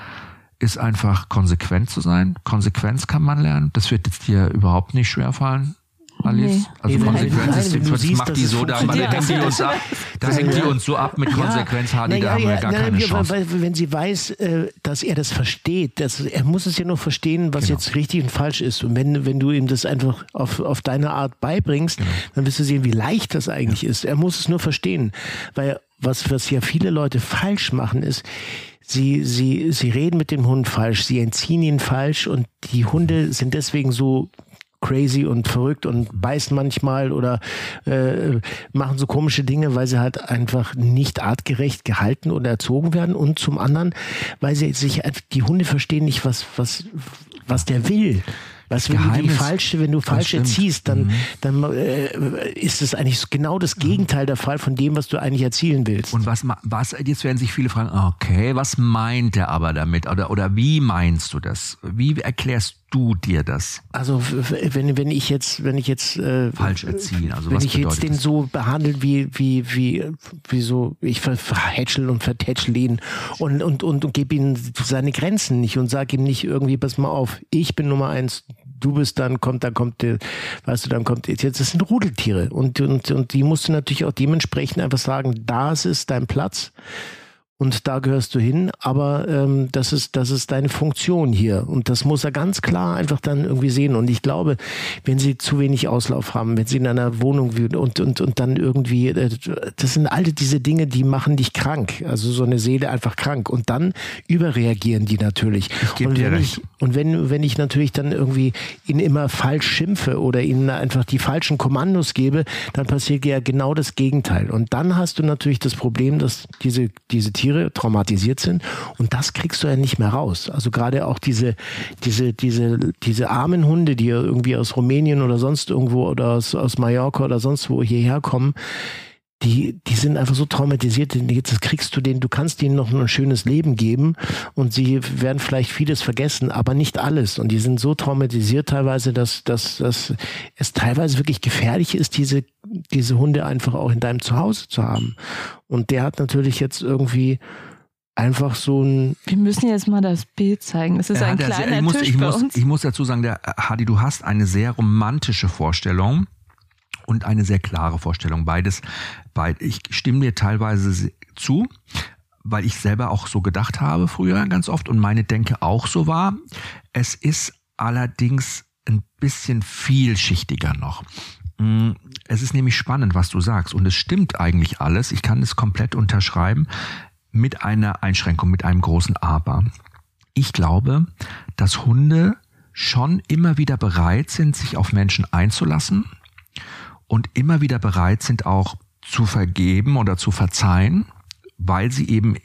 ist einfach konsequent zu sein. Konsequenz kann man lernen. Das wird jetzt dir überhaupt nicht schwerfallen. Alice? Nee. Also Nee, Konsequenz nein, ist, das siehst, macht die so, da, da funktioniert. hängt die uns ab, da hängt die uns so ab mit Konsequenz, Hardy, da haben wir gar na, keine ja, Chance. Weil, wenn sie weiß, äh, dass er das versteht, dass, er muss es ja nur verstehen, was Genau. jetzt richtig und falsch ist. Und wenn, wenn du ihm das einfach auf, auf deine Art beibringst, Genau. dann wirst du sehen, wie leicht das eigentlich ist. Er muss es nur verstehen. Weil was, was ja viele Leute falsch machen, ist, sie, sie, sie reden mit dem Hund falsch, sie entziehen ihn falsch und die Hunde sind deswegen so crazy und verrückt und beißen manchmal oder äh, machen so komische Dinge, weil sie halt einfach nicht artgerecht gehalten oder erzogen werden und zum anderen, weil sie sich die Hunde verstehen nicht, was was was der will. Was, wenn du Geheimnis- falsche, wenn du falsch stimmt. erziehst, dann, dann äh, ist es eigentlich genau das Gegenteil der Fall von dem, was du eigentlich erzielen willst. Und was, was, jetzt werden sich viele fragen, okay, was meint er aber damit? Oder, oder wie meinst du das? Wie erklärst du dir das? Also wenn, wenn ich jetzt, wenn ich jetzt äh, Falsch erziehen, also wenn was ich jetzt den das? so behandle wie wie wie wie so ich ver- verhätschel und vertätschel ihn und und und, und gebe ihm seine Grenzen nicht und sage ihm nicht irgendwie pass mal auf ich bin Nummer eins du bist dann kommt dann kommt weißt du dann kommt jetzt das sind Rudeltiere. Und und und die musst du natürlich auch dementsprechend einfach sagen das ist dein Platz und da gehörst du hin, aber ähm, das ist das ist deine Funktion hier. Und das muss er ganz klar einfach dann irgendwie sehen. Und ich glaube, wenn sie zu wenig Auslauf haben, wenn sie in einer Wohnung und und und dann irgendwie äh, das sind alle diese Dinge, die machen dich krank, also so eine Seele einfach krank. Und dann überreagieren die natürlich. und wenn ich und wenn wenn ich natürlich dann irgendwie ihn immer falsch schimpfe oder ihnen einfach die falschen Kommandos gebe, dann passiert ja genau das Gegenteil. Und dann hast du natürlich das Problem, dass diese diese Tiere traumatisiert sind und das kriegst du ja nicht mehr raus. Also gerade auch diese diese diese diese armen Hunde, die irgendwie aus Rumänien oder sonst irgendwo oder aus aus Mallorca oder sonst wo hierher kommen, die, die sind einfach so traumatisiert, jetzt kriegst du denen, du kannst ihnen noch ein schönes Leben geben und sie werden vielleicht vieles vergessen, aber nicht alles. Und die sind so traumatisiert teilweise, dass, dass, dass es teilweise wirklich gefährlich ist, diese, diese Hunde einfach auch in deinem Zuhause zu haben. Und der hat natürlich jetzt irgendwie einfach so ein, Wir müssen jetzt mal das Bild zeigen. Es ist ein kleiner sehr, ich, muss, Tisch ich, bei muss, uns. ich muss dazu sagen, der Hadi, du hast eine sehr romantische Vorstellung und eine sehr klare Vorstellung. Beides, beid, ich stimme dir teilweise se- zu, weil ich selber auch so gedacht habe früher ganz oft und meine Denke auch so war. Es ist allerdings ein bisschen vielschichtiger noch. Mm, Es ist nämlich spannend, was du sagst und es stimmt eigentlich alles. Ich kann es komplett unterschreiben mit einer Einschränkung, mit einem großen Aber. Ich glaube, dass Hunde schon immer wieder bereit sind, sich auf Menschen einzulassen und immer wieder bereit sind, auch zu vergeben oder zu verzeihen, weil sie eben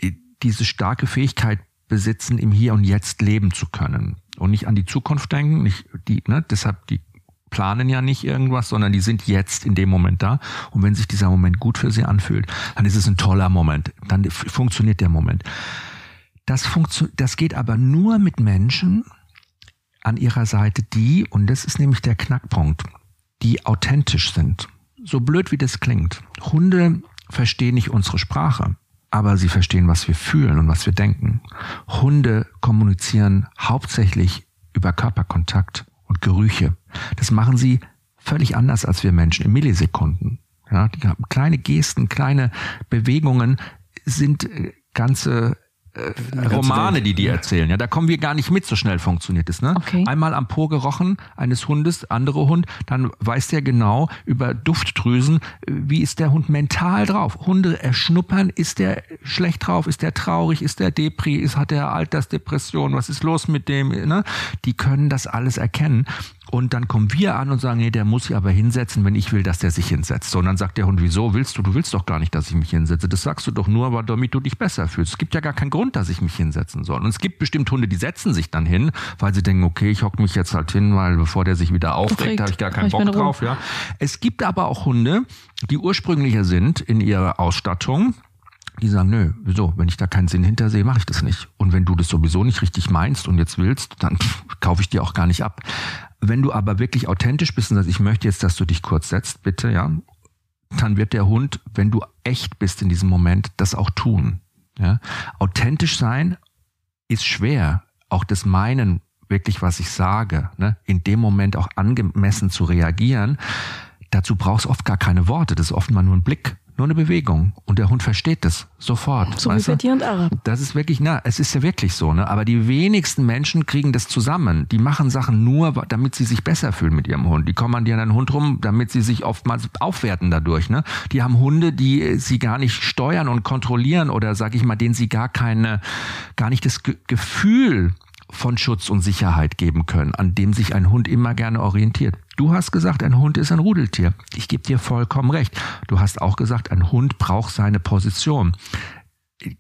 diese starke Fähigkeit besitzen, im Hier und Jetzt leben zu können und nicht an die Zukunft denken, nicht die, ne, deshalb die planen ja nicht irgendwas, sondern die sind jetzt in dem Moment da. Und wenn sich dieser Moment gut für sie anfühlt, dann ist es ein toller Moment. Dann funktioniert der Moment. Das, funktio das geht aber nur mit Menschen an ihrer Seite, die, und das ist nämlich der Knackpunkt, die authentisch sind. So blöd wie das klingt. Hunde verstehen nicht unsere Sprache, aber sie verstehen, was wir fühlen und was wir denken. Hunde kommunizieren hauptsächlich über Körperkontakt und Gerüche. Das machen sie völlig anders als wir Menschen in Millisekunden. Ja, die haben kleine Gesten, kleine Bewegungen sind äh, ganze Romane, die die erzählen. Ja, da kommen wir gar nicht mit, so schnell funktioniert es. Ne? Okay. Einmal am Po gerochen eines Hundes, andere Hund, dann weiß der genau über Duftdrüsen, äh, wie ist der Hund mental drauf. Hunde erschnuppern, ist der schlecht drauf, ist der traurig, ist der Depri, ist, hat der Altersdepression, was ist los mit dem? Ne? Die können das alles erkennen. Und dann kommen wir an und sagen, nee, der muss sich aber hinsetzen, wenn ich will, dass der sich hinsetzt. So, und dann sagt der Hund, wieso willst du? Du willst doch gar nicht, dass ich mich hinsetze. Das sagst du doch nur, aber damit du dich besser fühlst. Es gibt ja gar keinen Grund, dass ich mich hinsetzen soll. Und es gibt bestimmt Hunde, die setzen sich dann hin, weil sie denken, okay, ich hock mich jetzt halt hin, weil bevor der sich wieder aufregt, habe ich gar keinen ich Bock drauf. Ja. Es gibt aber auch Hunde, die ursprünglicher sind in ihrer Ausstattung, die sagen, nö, wieso? Wenn ich da keinen Sinn hinter sehe, mache ich das nicht. Und wenn du das sowieso nicht richtig meinst und jetzt willst, dann pff, kaufe ich dir auch gar nicht ab. Wenn du aber wirklich authentisch bist und sagst, ich möchte jetzt, dass du dich kurz setzt, bitte, ja, dann wird der Hund, wenn du echt bist in diesem Moment, das auch tun. Ja? Authentisch sein ist schwer. Auch das Meinen wirklich, was ich sage, ne, in dem Moment auch angemessen zu reagieren, dazu brauchst oft gar keine Worte. Das ist oft mal nur ein Blick, nur eine Bewegung. Und der Hund versteht das sofort. So wie bei dir und Arab. Das ist wirklich, na, es ist ja wirklich so, ne? Aber die wenigsten Menschen kriegen das zusammen. Die machen Sachen nur, damit sie sich besser fühlen mit ihrem Hund. Die kommandieren einen Hund rum, damit sie sich oftmals aufwerten dadurch, ne? Die haben Hunde, die sie gar nicht steuern und kontrollieren oder, sag ich mal, denen sie gar keine, gar nicht das Ge Gefühl von Schutz und Sicherheit geben können, an dem sich ein Hund immer gerne orientiert. Du hast gesagt, ein Hund ist ein Rudeltier. Ich gebe dir vollkommen recht. Du hast auch gesagt, ein Hund braucht seine Position.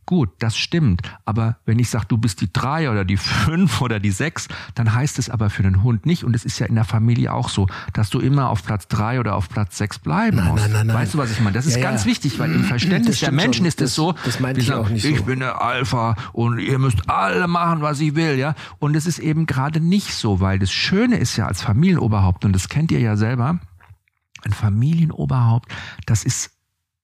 Gut, das stimmt. Aber wenn ich sage, du bist die drei oder die fünf oder die sechs, dann heißt es aber für den Hund nicht. Und es ist ja in der Familie auch so, dass du immer auf Platz drei oder auf Platz sechs bleiben Nein, musst. nein, nein, nein. Weißt du, was ich meine? Das ist Ja, ganz ja. wichtig, weil im Verständnis der Menschen schon. ist es so, das meinte ich sagen, auch nicht ich so. bin der Alpha und ihr müsst alle machen, was ich will, ja. Und es ist eben gerade nicht so, weil das Schöne ist ja als Familienoberhaupt, und das kennt ihr ja selber, ein Familienoberhaupt, das ist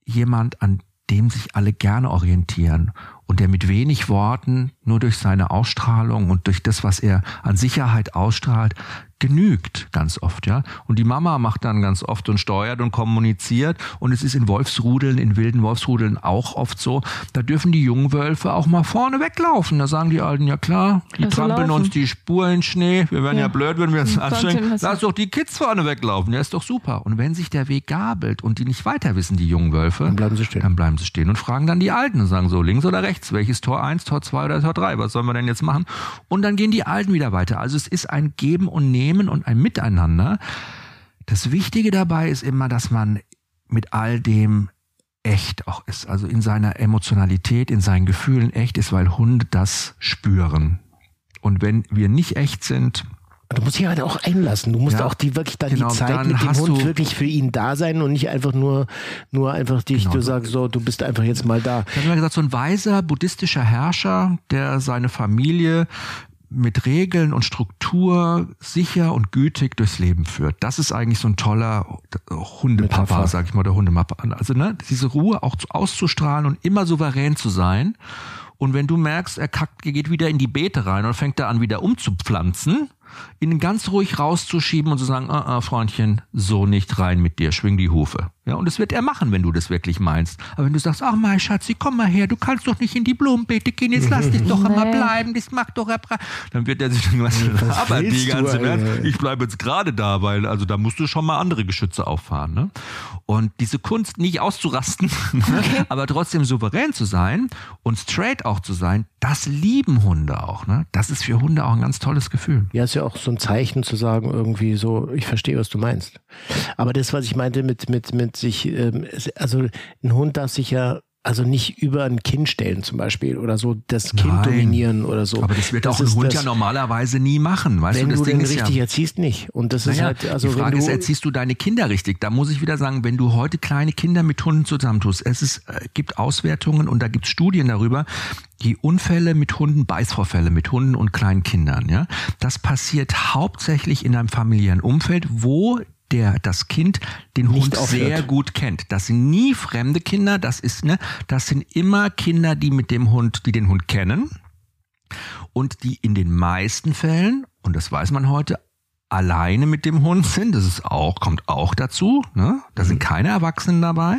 jemand, an dem sich alle gerne orientieren und der mit wenig Worten, nur durch seine Ausstrahlung und durch das, was er an Sicherheit ausstrahlt, genügt ganz oft, ja. Und die Mama macht dann ganz oft und steuert und kommuniziert und es ist in Wolfsrudeln, in wilden Wolfsrudeln auch oft so, da dürfen die jungen Wölfe auch mal vorne weglaufen. Da sagen die Alten, ja klar, die Also trampeln uns die Spur in Schnee, wir wären ja, Ja. blöd, wenn wir uns anstrengen. Lass doch die Kids vorne weglaufen, ja, ist doch super. Und wenn sich der Weg gabelt und die nicht weiter wissen, die jungen Wölfe, Dann bleiben sie stehen. Dann bleiben sie stehen und fragen dann die Alten und sagen so, links oder rechts, welches Tor 1, Tor 2 oder Tor 3, was sollen wir denn jetzt machen? Und dann gehen die Alten wieder weiter. Also es ist ein Geben und Nehmen und ein Miteinander. Das Wichtige dabei ist immer, dass man mit all dem echt auch ist, also in seiner Emotionalität, in seinen Gefühlen echt ist, weil Hunde das spüren. Und wenn wir nicht echt sind, Du musst dich halt auch einlassen. Du musst Ja, auch die wirklich dann genau, die Zeit dann mit dem Hund wirklich für ihn da sein und nicht einfach nur, nur einfach dich, Genau. du sagst so, du bist einfach jetzt mal da. Ich habe immer gesagt, so ein weiser buddhistischer Herrscher, der seine Familie mit Regeln und Struktur sicher und gütig durchs Leben führt. Das ist eigentlich so ein toller Hundepapa, Metapher. sag ich mal, der Hundemappa. Also ne, diese Ruhe auch zu- auszustrahlen und immer souverän zu sein. Und wenn du merkst, er kackt, geht wieder in die Beete rein und fängt da an, wieder umzupflanzen, ihn ganz ruhig rauszuschieben und zu sagen, ah, ah, Freundchen, so nicht rein mit dir, schwing die Hufe. Ja, und das wird er machen, wenn du das wirklich meinst. Aber wenn du sagst, ach mein Schatzi, komm mal her, du kannst doch nicht in die Blumenbeete gehen, jetzt lass dich doch immer Nee. bleiben, das macht doch Erbra dann wird er sich denken, was Was aber die ganze Welt, ich bleibe jetzt gerade da, weil also da musst du schon mal andere Geschütze auffahren. Ne? Und diese Kunst nicht auszurasten, ne? aber trotzdem souverän zu sein und straight auch zu sein, das lieben Hunde auch. Ne? Das ist für Hunde auch ein ganz tolles Gefühl. Ja, ist ja auch so ein Zeichen zu sagen, irgendwie so, ich verstehe, was du meinst. Aber das, was ich meinte mit, mit, mit sich, ähm, also ein Hund darf sich ja also nicht über ein Kind stellen zum Beispiel oder so das Kind Nein. dominieren oder so. Aber das wird auch ein ist Hund das, ja normalerweise nie machen. Weißt Wenn du, das du den ist richtig ja, erziehst, nicht. Und das ist Naja, halt, also die Frage wenn ist, erziehst du deine Kinder richtig? Da muss ich wieder sagen, wenn du heute kleine Kinder mit Hunden zusammentust, es ist, äh, gibt Auswertungen und da gibt es Studien darüber, die Unfälle mit Hunden, Beißvorfälle mit Hunden und kleinen Kindern, ja, das passiert hauptsächlich in einem familiären Umfeld, wo der das Kind den Nicht Hund aufhört. sehr gut kennt. Das sind nie fremde Kinder, das ist ne, das sind immer Kinder, die mit dem Hund, die den Hund kennen und die in den meisten Fällen, und das weiß man heute, alleine mit dem Hund sind. Das ist auch, kommt auch dazu. Ne? Da sind keine Erwachsenen dabei.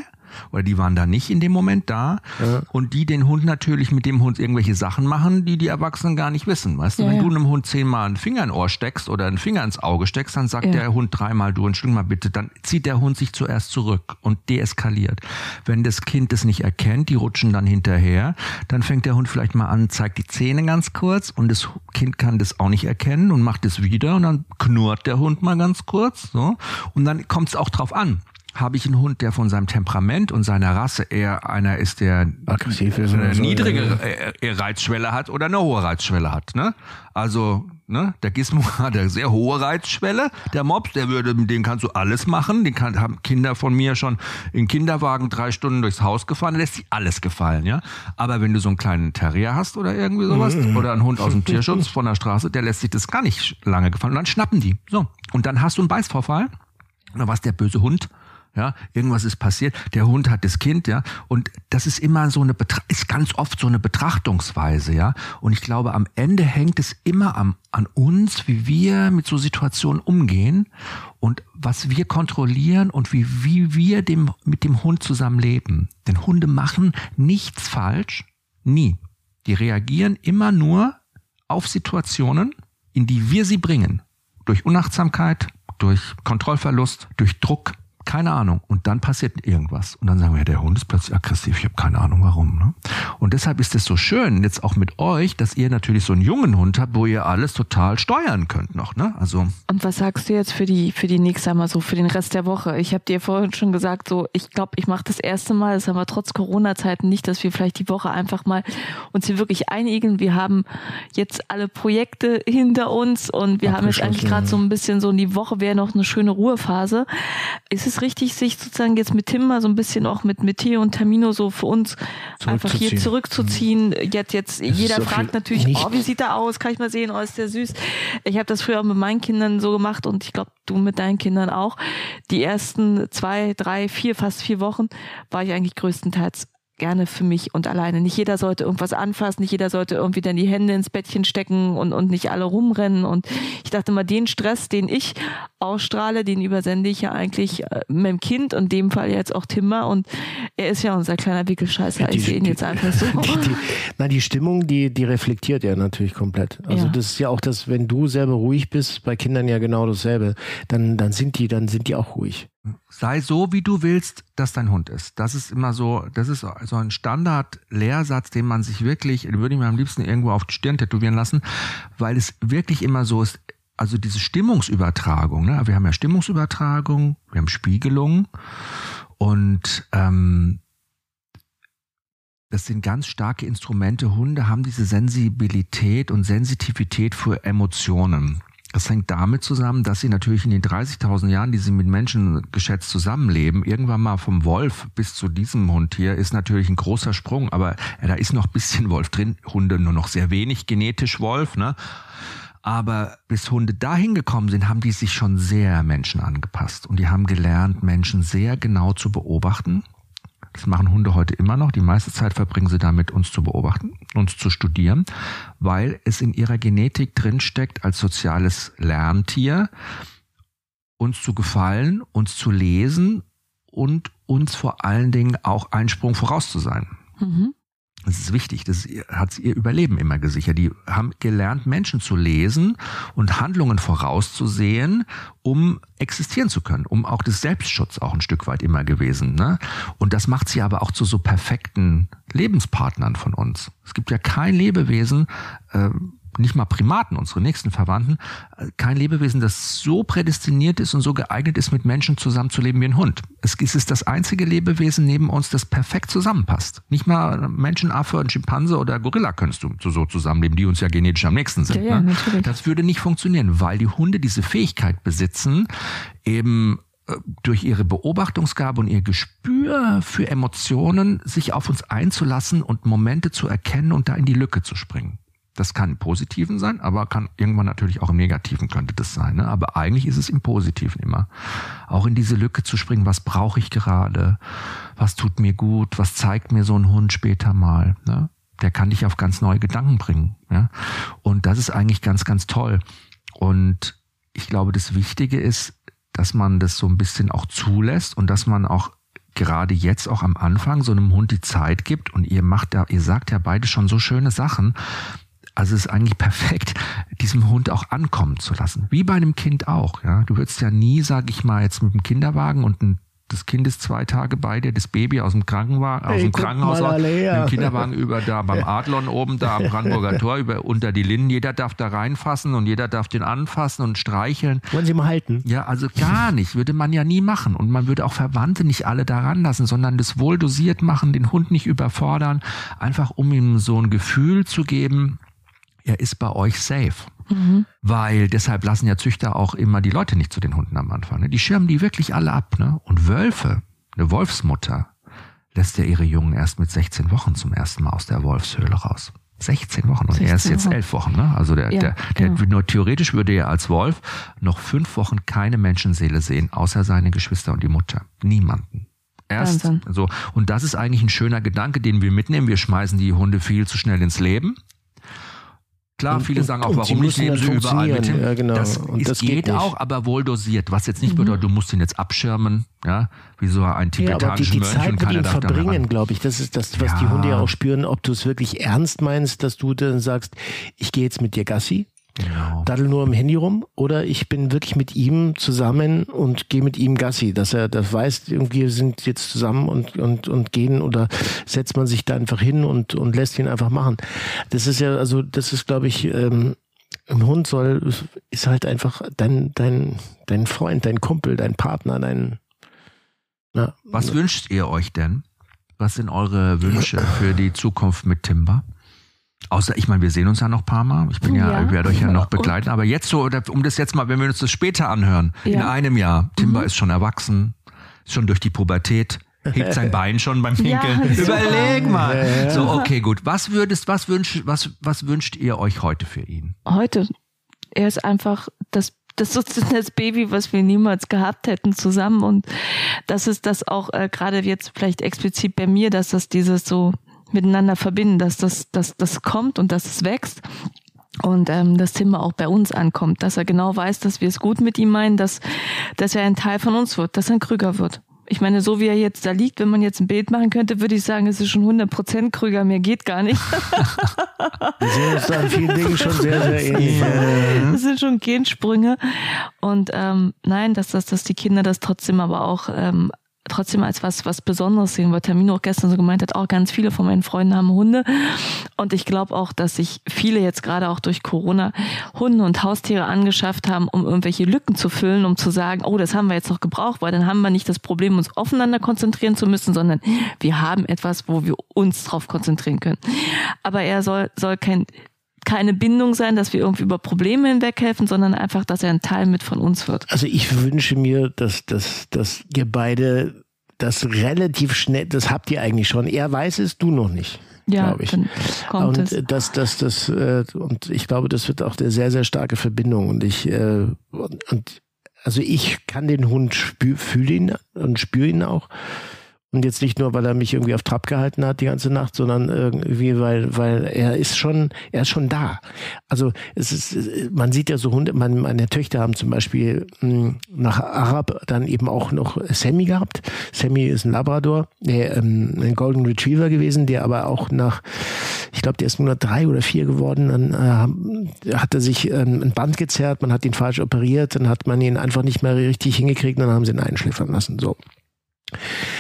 Oder die waren da nicht in dem Moment da. Ja. Und die den Hund natürlich mit dem Hund irgendwelche Sachen machen, die die Erwachsenen gar nicht wissen. Weißt du, Ja, wenn ja. du einem Hund zehnmal einen Finger in Ohr steckst oder einen Finger ins Auge steckst, dann sagt Ja. der Hund dreimal, du entschuldigung mal bitte, dann zieht der Hund sich zuerst zurück und deeskaliert. Wenn das Kind das nicht erkennt, die rutschen dann hinterher, dann fängt der Hund vielleicht mal an, zeigt die Zähne ganz kurz und das Kind kann das auch nicht erkennen und macht es wieder und dann knurrt der Hund mal ganz kurz, so. Und dann kommt es auch drauf an. Habe ich einen Hund, der von seinem Temperament und seiner Rasse eher einer ist, der Aggressiv ist eine niedrige äh, äh, Reizschwelle hat oder eine hohe Reizschwelle hat. Ne? Also ne, der Gizmo hat eine sehr hohe Reizschwelle. Der Mops, der würde, mit dem kannst du alles machen. Den kann, haben Kinder von mir schon in Kinderwagen drei Stunden durchs Haus gefahren. Der lässt sich alles gefallen, ja. Aber wenn du so einen kleinen Terrier hast oder irgendwie sowas Mhm. oder einen Hund aus dem Tierschutz von der Straße, der lässt sich das gar nicht lange gefallen. Und dann schnappen die. So und dann hast du einen Beißvorfall. Oder was der böse Hund ja, irgendwas ist passiert, der Hund hat das Kind, ja, und das ist immer so eine, Betra ist ganz oft so eine Betrachtungsweise, ja, und ich glaube, am Ende hängt es immer am, an uns, wie wir mit so Situationen umgehen und was wir kontrollieren und wie, wie wir dem, mit dem Hund zusammenleben. Denn Hunde machen nichts falsch, nie. Die reagieren immer nur auf Situationen, in die wir sie bringen. Durch Unachtsamkeit, durch Kontrollverlust, durch Druck, keine Ahnung. Und dann passiert irgendwas. Und dann sagen wir, ja, der Hund ist plötzlich aggressiv. Ich habe keine Ahnung warum. Ne? Und deshalb ist es so schön, jetzt auch mit euch, dass ihr natürlich so einen jungen Hund habt, wo ihr alles total steuern könnt noch. Ne? Also Und was sagst du jetzt für die, für die nächste Mal so, für den Rest der Woche? Ich habe dir vorhin schon gesagt, so, ich glaube, ich mache das erste Mal, das haben wir trotz Corona-Zeiten nicht, dass wir vielleicht die Woche einfach mal uns hier wirklich einigen. Wir haben jetzt alle Projekte hinter uns und wir haben jetzt eigentlich gerade so ein bisschen so, die Woche wäre noch eine schöne Ruhephase. Ist es richtig, sich sozusagen jetzt mit Tim mal so ein bisschen auch mit, mit Theo und Termino so für uns einfach hier zurückzuziehen? Jetzt, jetzt, Es ist jeder fragt natürlich, nicht- oh, wie sieht er aus? Kann ich mal sehen? Oh, ist der süß. Ich habe das früher auch mit meinen Kindern so gemacht und ich glaube, du mit deinen Kindern auch. Die ersten zwei, drei, vier, fast vier Wochen war ich eigentlich größtenteils gerne für mich und alleine. Nicht jeder sollte irgendwas anfassen, nicht jeder sollte irgendwie dann die Hände ins Bettchen stecken und, und nicht alle rumrennen. Und ich dachte mal, den Stress, den ich ausstrahle, den übersende ich ja eigentlich äh, meinem Kind und dem Fall jetzt auch Timmer. Und er ist ja unser kleiner Wickelscheißer. Die- ich sehe ihn die- jetzt einfach so. Die, die, na, die Stimmung, die, die reflektiert er natürlich komplett. Also Ja. das ist ja auch das, wenn du selber ruhig bist, bei Kindern ja genau dasselbe, dann, dann sind die, dann sind die auch ruhig. Sei so, wie du willst, dass dein Hund ist. Das ist immer so, das ist so ein Standard-Lehrsatz, den man sich wirklich, den würde ich mir am liebsten irgendwo auf die Stirn tätowieren lassen, weil es wirklich immer so ist, also diese Stimmungsübertragung, ne? wir haben ja Stimmungsübertragung, wir haben Spiegelung und ähm, das sind ganz starke Instrumente. Hunde haben diese Sensibilität und Sensitivität für Emotionen. Das hängt damit zusammen, dass sie natürlich in den 30.000 Jahren, die sie mit Menschen geschätzt zusammenleben, irgendwann mal vom Wolf bis zu diesem Hund hier ist natürlich ein großer Sprung, aber da ist noch ein bisschen Wolf drin. Hunde nur noch sehr wenig genetisch Wolf, ne? Aber bis Hunde dahin gekommen sind, haben die sich schon sehr Menschen angepasst und die haben gelernt, Menschen sehr genau zu beobachten. Das machen Hunde heute immer noch. Die meiste Zeit verbringen sie damit, uns zu beobachten, uns zu studieren, weil es in ihrer Genetik drinsteckt als soziales Lerntier, uns zu gefallen, uns zu lesen und uns vor allen Dingen auch einen Sprung voraus zu sein. Mhm. Das ist wichtig. Das hat ihr Überleben immer gesichert. Die haben gelernt, Menschen zu lesen und Handlungen vorauszusehen, um existieren zu können, um auch das Selbstschutz auch ein Stück weit immer gewesen. Ne? Und das macht sie aber auch zu so perfekten Lebenspartnern von uns. Es gibt ja kein Lebewesen, äh, nicht mal Primaten, unsere nächsten Verwandten, äh, kein Lebewesen, das so prädestiniert ist und so geeignet ist, mit Menschen zusammenzuleben wie ein Hund. Es ist das einzige Lebewesen neben uns, das perfekt zusammenpasst. Nicht mal Menschen, Affe, ein Schimpanse oder Gorilla könntest du so zusammenleben, die uns ja genetisch am nächsten sind. Ja, ja, ne? Das würde nicht funktionieren, weil die Hunde diese Fähigkeit besitzen, eben äh, durch ihre Beobachtungsgabe und ihr Gespür für Emotionen sich auf uns einzulassen und Momente zu erkennen und da in die Lücke zu springen. Das kann im Positiven sein, aber kann irgendwann natürlich auch im Negativen könnte das sein. Ne? Aber eigentlich ist es im Positiven immer. Auch in diese Lücke zu springen, was brauche ich gerade? Was tut mir gut? Was zeigt mir so ein Hund später mal? Ne? Der kann dich auf ganz neue Gedanken bringen. Ja? Und das ist eigentlich ganz, ganz toll. Und ich glaube, das Wichtige ist, dass man das so ein bisschen auch zulässt und dass man auch gerade jetzt auch am Anfang so einem Hund die Zeit gibt und ihr macht da, ihr sagt ja beide schon so schöne Sachen. Also es ist eigentlich perfekt, diesem Hund auch ankommen zu lassen. Wie bei einem Kind auch, ja. Du würdest ja nie, sag ich mal, jetzt mit dem Kinderwagen und ein das Kind ist zwei Tage bei dir, das Baby aus dem Krankenwagen, aus dem Krankenhaus, mit dem Kinderwagen über da beim Adlon oben, da am Brandenburger Tor, über unter die Linden. Jeder darf da reinfassen und jeder darf den anfassen und streicheln. Wollen Sie mal halten? Ja, also gar nicht, würde man ja nie machen. Und man würde auch Verwandte nicht alle daran lassen, sondern das wohl dosiert machen, den Hund nicht überfordern, einfach um ihm so ein Gefühl zu geben, er ist bei euch safe. Weil deshalb lassen ja Züchter auch immer die Leute nicht zu den Hunden am Anfang. Ne? Die schirmen die wirklich alle ab. Ne? Und Wölfe, eine Wolfsmutter, lässt ja ihre Jungen erst mit 16 Wochen zum ersten Mal aus der Wolfshöhle raus. 16 Wochen und er ist 16 jetzt elf Wochen. Ne? Also der, Ja, der, der genau. nur theoretisch würde er als Wolf noch fünf Wochen keine Menschenseele sehen, außer seine Geschwister und die Mutter. Niemanden. Erst Wahnsinn. so und das ist eigentlich ein schöner Gedanke, den wir mitnehmen. Wir schmeißen die Hunde viel zu schnell ins Leben. Klar, viele sagen auch, warum nicht nehmen sie überall mit hin. Ja, genau. Das, Und ist, das geht, geht auch, aber wohl dosiert. Was jetzt nicht Mhm. bedeutet, du musst ihn jetzt abschirmen, ja, wie so ein Ja, aber die, tibetanischen die Mönch Zeit mit ihm verbringen, glaube ich, das ist das, was die Ja. Hunde ja auch spüren, ob du es wirklich ernst meinst, dass du dann sagst, ich gehe jetzt mit dir Gassi, Genau. daddel nur im Handy rum, oder ich bin wirklich mit ihm zusammen und gehe mit ihm Gassi, dass er das weiß, irgendwie wir sind jetzt zusammen und, und, und gehen oder setzt man sich da einfach hin und, und lässt ihn einfach machen. Das ist ja, also das ist, glaube ich, ähm, ein Hund soll, ist halt einfach dein, dein, dein Freund, dein Kumpel, dein Partner, dein, na, Was wünscht ihr euch denn? Was sind eure Wünsche für die Zukunft mit Timber? Außer, ich meine, wir sehen uns ja noch ein paar Mal. Ich bin ja, Ja. ich werde euch ja noch Und- begleiten. Aber jetzt so, oder um das jetzt mal, wenn wir uns das später anhören, in Ja. einem Jahr, Timber ist schon erwachsen, ist schon durch die Pubertät, hebt sein Bein schon beim Ja, Pinkeln. super. Überleg mal. Ja. So, okay, gut. Was würdest, was wünscht, was, was wünscht ihr euch heute für ihn? heute. Er ist einfach das, das ist das Baby, was wir niemals gehabt hätten zusammen. Und das ist das auch äh, gerade jetzt vielleicht explizit bei mir, dass das dieses so miteinander verbinden, dass das, dass das kommt und dass es wächst. Und ähm, das Thema auch bei uns ankommt, dass er genau weiß, dass wir es gut mit ihm meinen, dass, dass er ein Teil von uns wird, dass er ein Krüger wird. Ich meine, so wie er jetzt da liegt, wenn man jetzt ein Bild machen könnte, würde ich sagen, es ist schon 100% Krüger, mehr geht gar nicht. Wir sehen uns da an vielen Dingen schon sehr, sehr ähnlich. Äh, Das sind schon Gensprünge. Und ähm, nein, dass, dass, dass die Kinder das trotzdem aber auch ähm, trotzdem als was, was Besonderes sehen, weil Termino auch gestern so gemeint hat, auch ganz viele von meinen Freunden haben Hunde. Und ich glaube auch, dass sich viele jetzt gerade auch durch Corona Hunde und Haustiere angeschafft haben, um irgendwelche Lücken zu füllen, um zu sagen, oh, das haben wir jetzt noch gebraucht, weil dann haben wir nicht das Problem, uns aufeinander konzentrieren zu müssen, sondern wir haben etwas, wo wir uns drauf konzentrieren können. Aber er soll, soll kein keine Bindung sein, dass wir irgendwie über Probleme hinweghelfen, sondern einfach, dass er ein Teil mit von uns wird. Also ich wünsche mir, dass, dass, dass ihr beide das relativ schnell, das habt ihr eigentlich schon. Er weiß es, du noch nicht. Ja, glaube ich. und es. das, das, das, äh, und ich glaube, das wird auch eine sehr, sehr starke Verbindung. Und ich, äh, und, und also ich kann den Hund spür, fühle ihn und spüre ihn auch. Und jetzt nicht nur, weil er mich irgendwie auf Trab gehalten hat die ganze Nacht, sondern irgendwie, weil, weil er ist schon, er ist schon da. Also es ist, man sieht ja so Hunde, meine, meine Töchter haben zum Beispiel mh, nach Arab dann eben auch noch Sammy gehabt. Sammy ist ein Labrador, der, ähm, ein Golden Retriever gewesen, der aber auch nach, ich glaube, der ist nur drei oder vier geworden. Dann äh, hat er sich ähm, ein Band gezerrt, man hat ihn falsch operiert, dann hat man ihn einfach nicht mehr richtig hingekriegt, dann haben sie ihn einschläfern lassen. So.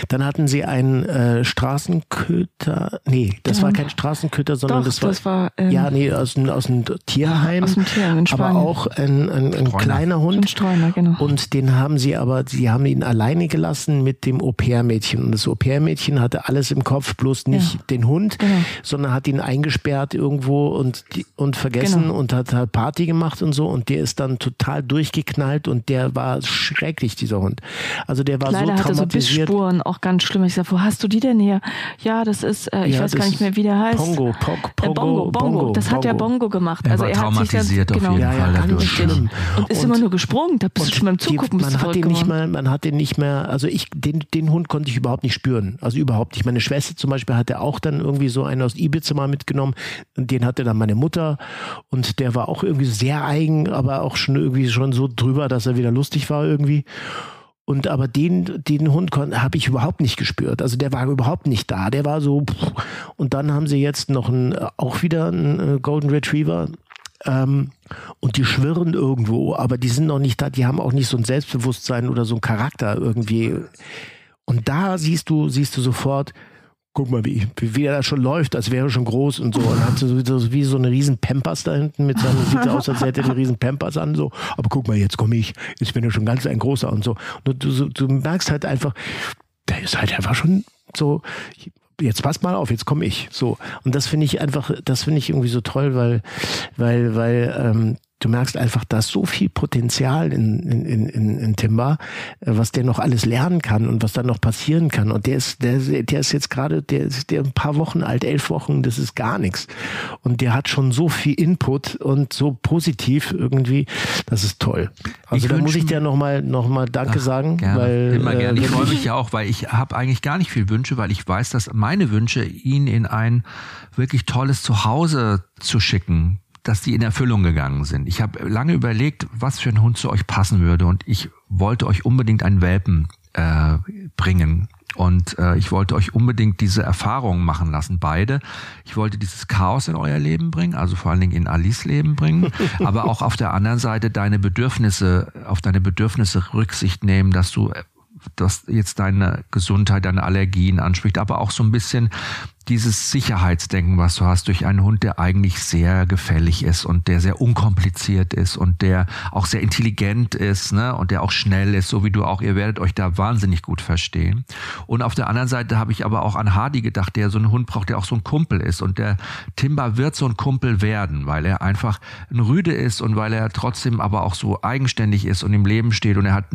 Dann hatten sie einen äh, Straßenköter. Nee, das Ja. war kein Straßenköter, sondern Doch, das war, das war ähm, ja, nee, aus, dem- aus dem Tierheim. aus dem Tierheim in aber Spanien. auch ein, ein, ein kleiner ein Hund. Streuner, genau. Und den haben sie aber, sie haben ihn alleine gelassen mit dem Au-pair-Mädchen. Und das Au-pair-Mädchen hatte alles im Kopf, bloß nicht Ja. den Hund, Genau. sondern hat ihn eingesperrt irgendwo und, und vergessen Genau. und hat halt Party gemacht und so. Und der ist dann total durchgeknallt und der war schrecklich, dieser Hund. Also der war Leider so traumatisiert. Bissspuren, auch ganz schlimm. Ich sag, wo hast du die denn her? Ja, das ist, äh, ich Ja, weiß gar das nicht mehr, wie der heißt. Pongo, Pog, Äh, Pongo, Bongo, Bongo, Das hat ja Bongo gemacht. Er also war er hat sich traumatisiert dann, auf genau. jeden Ja, ja, Fall ganz dadurch. schlimm. Und ist immer nur gesprungen. Da bist du schon beim Zugucken die, man hat den nicht mehr, man hat den nicht mehr, also ich, den, den Hund konnte ich überhaupt nicht spüren. Also überhaupt nicht. Meine Schwester zum Beispiel hatte auch dann irgendwie so einen aus Ibiza mal mitgenommen. Und den hatte dann meine Mutter. Und der war auch irgendwie sehr eigen, aber auch schon irgendwie schon so drüber, dass er wieder lustig war irgendwie. Und aber den, den Hund habe ich überhaupt nicht gespürt. Also der war überhaupt nicht da. Der war so. Pff. Und dann haben sie jetzt noch einen, äh, auch wieder einen äh, Golden Retriever. Ähm, und die schwirren irgendwo, aber die sind noch nicht da. Die haben auch nicht so ein Selbstbewusstsein oder so ein Charakter irgendwie. Und da siehst du, siehst du sofort, guck mal, wie, wie er da schon läuft, als wäre er schon groß und so. Und hat so, so wie so eine riesen Pampers da hinten mit seinem, sieht aus, als hätte er eine riesen Pampers an, so. Aber guck mal, jetzt komme ich, jetzt bin er schon ganz ein großer und so. Und du, du, merkst halt einfach, der ist halt einfach schon so, jetzt pass mal auf, jetzt komme ich. So. Und das finde ich einfach, das finde ich irgendwie so toll, weil, weil, weil, ähm, du merkst einfach, da ist so viel Potenzial in, in, in, in Timber, äh, was der noch alles lernen kann und was da noch passieren kann. Und der ist, der, der ist jetzt gerade, der ist der ein paar Wochen alt, elf Wochen, das ist gar nichts. Und der hat schon so viel Input und so positiv irgendwie, das ist toll. Also ich da muss ich dir nochmal noch mal Danke Ach, sagen. Gerne. Weil, Immer äh, gerne. Ich freue mich ja auch, weil ich habe eigentlich gar nicht viel Wünsche, weil ich weiß, dass meine Wünsche, ihn in ein wirklich tolles Zuhause zu schicken, dass die in Erfüllung gegangen sind. Ich habe lange überlegt, was für ein Hund zu euch passen würde und ich wollte euch unbedingt einen Welpen äh, bringen. Und äh, ich wollte euch unbedingt diese Erfahrungen machen lassen, beide. Ich wollte dieses Chaos in euer Leben bringen, also vor allen Dingen in Alice Leben bringen, aber auch auf der anderen Seite deine Bedürfnisse, auf deine Bedürfnisse Rücksicht nehmen, dass du das jetzt deine Gesundheit, deine Allergien anspricht, aber auch so ein bisschen dieses Sicherheitsdenken, was du hast, durch einen Hund, der eigentlich sehr gefällig ist und der sehr unkompliziert ist und der auch sehr intelligent ist, ne, und der auch schnell ist, so wie du auch. Ihr werdet euch da wahnsinnig gut verstehen. Und auf der anderen Seite habe ich aber auch an Hardy gedacht, der so einen Hund braucht, der auch so ein Kumpel ist. Und der Timber wird so ein Kumpel werden, weil er einfach ein Rüde ist und weil er trotzdem aber auch so eigenständig ist und im Leben steht und er hat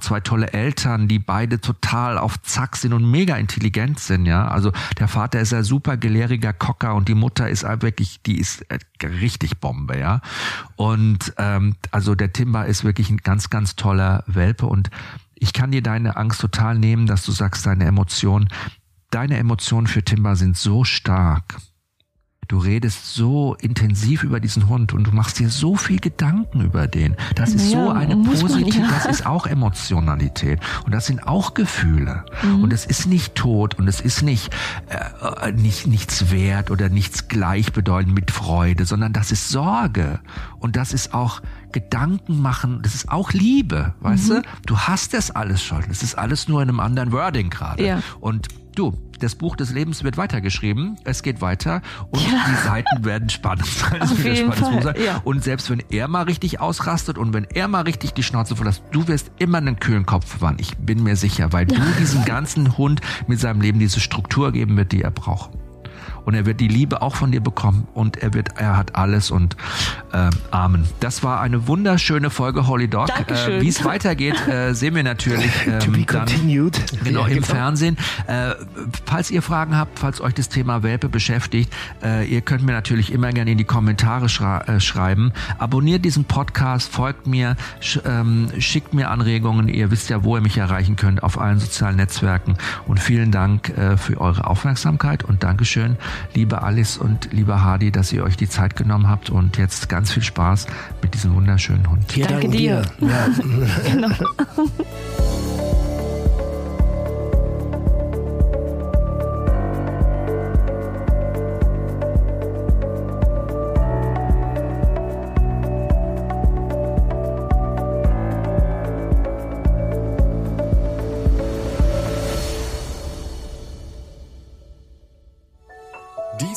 zwei tolle Eltern, die beide total auf Zack sind und mega intelligent sind, ja. Also der Vater ist ein super gelehriger Cocker und die Mutter ist wirklich, die ist äh, richtig Bombe, ja. Und ähm, also der Timber ist wirklich ein ganz, ganz toller Welpe und ich kann dir deine Angst total nehmen, dass du sagst, deine Emotionen, deine Emotionen für Timber sind so stark Du redest so intensiv über diesen Hund und du machst dir so viel Gedanken über den. Das ist naja, so eine positive, ja. das ist auch Emotionalität und das sind auch Gefühle. Mhm. Und es ist nicht tot und es ist nicht, äh, nicht nichts wert oder nichts gleichbedeutend mit Freude, sondern das ist Sorge und das ist auch Gedanken machen, das ist auch Liebe, weißt mhm. du? Du hast das alles schon. Das ist alles nur in einem anderen Wording gerade. Ja. Und du, das Buch des Lebens wird weitergeschrieben, es geht weiter und ja. die Seiten werden spannend sein. Auf jeden Fall, ja. Und selbst wenn er mal richtig ausrastet und wenn er mal richtig die Schnauze voll hat, du wirst immer einen kühlen Kopf bewahren. Ich bin mir sicher, weil du diesem ganzen Hund mit seinem Leben diese Struktur geben wird, die er braucht und er wird die Liebe auch von dir bekommen und er wird, er hat alles und äh, Amen. Das war eine wunderschöne Folge Holy Dog. Äh, Wie es weitergeht, äh, sehen wir natürlich ähm, to be continued. Dann, genau, im genau. Fernsehen. Äh, falls ihr Fragen habt, falls euch das Thema Welpe beschäftigt, äh, ihr könnt mir natürlich immer gerne in die Kommentare schra äh, schreiben. Abonniert diesen Podcast, folgt mir, sch ähm, schickt mir Anregungen. Ihr wisst ja, wo ihr mich erreichen könnt auf allen sozialen Netzwerken. Und vielen Dank äh, für eure Aufmerksamkeit und Dankeschön liebe Alice und lieber Hardy, dass ihr euch die Zeit genommen habt und jetzt ganz viel Spaß mit diesem wunderschönen Hund. Wir Danke dir. dir. Ja. genau.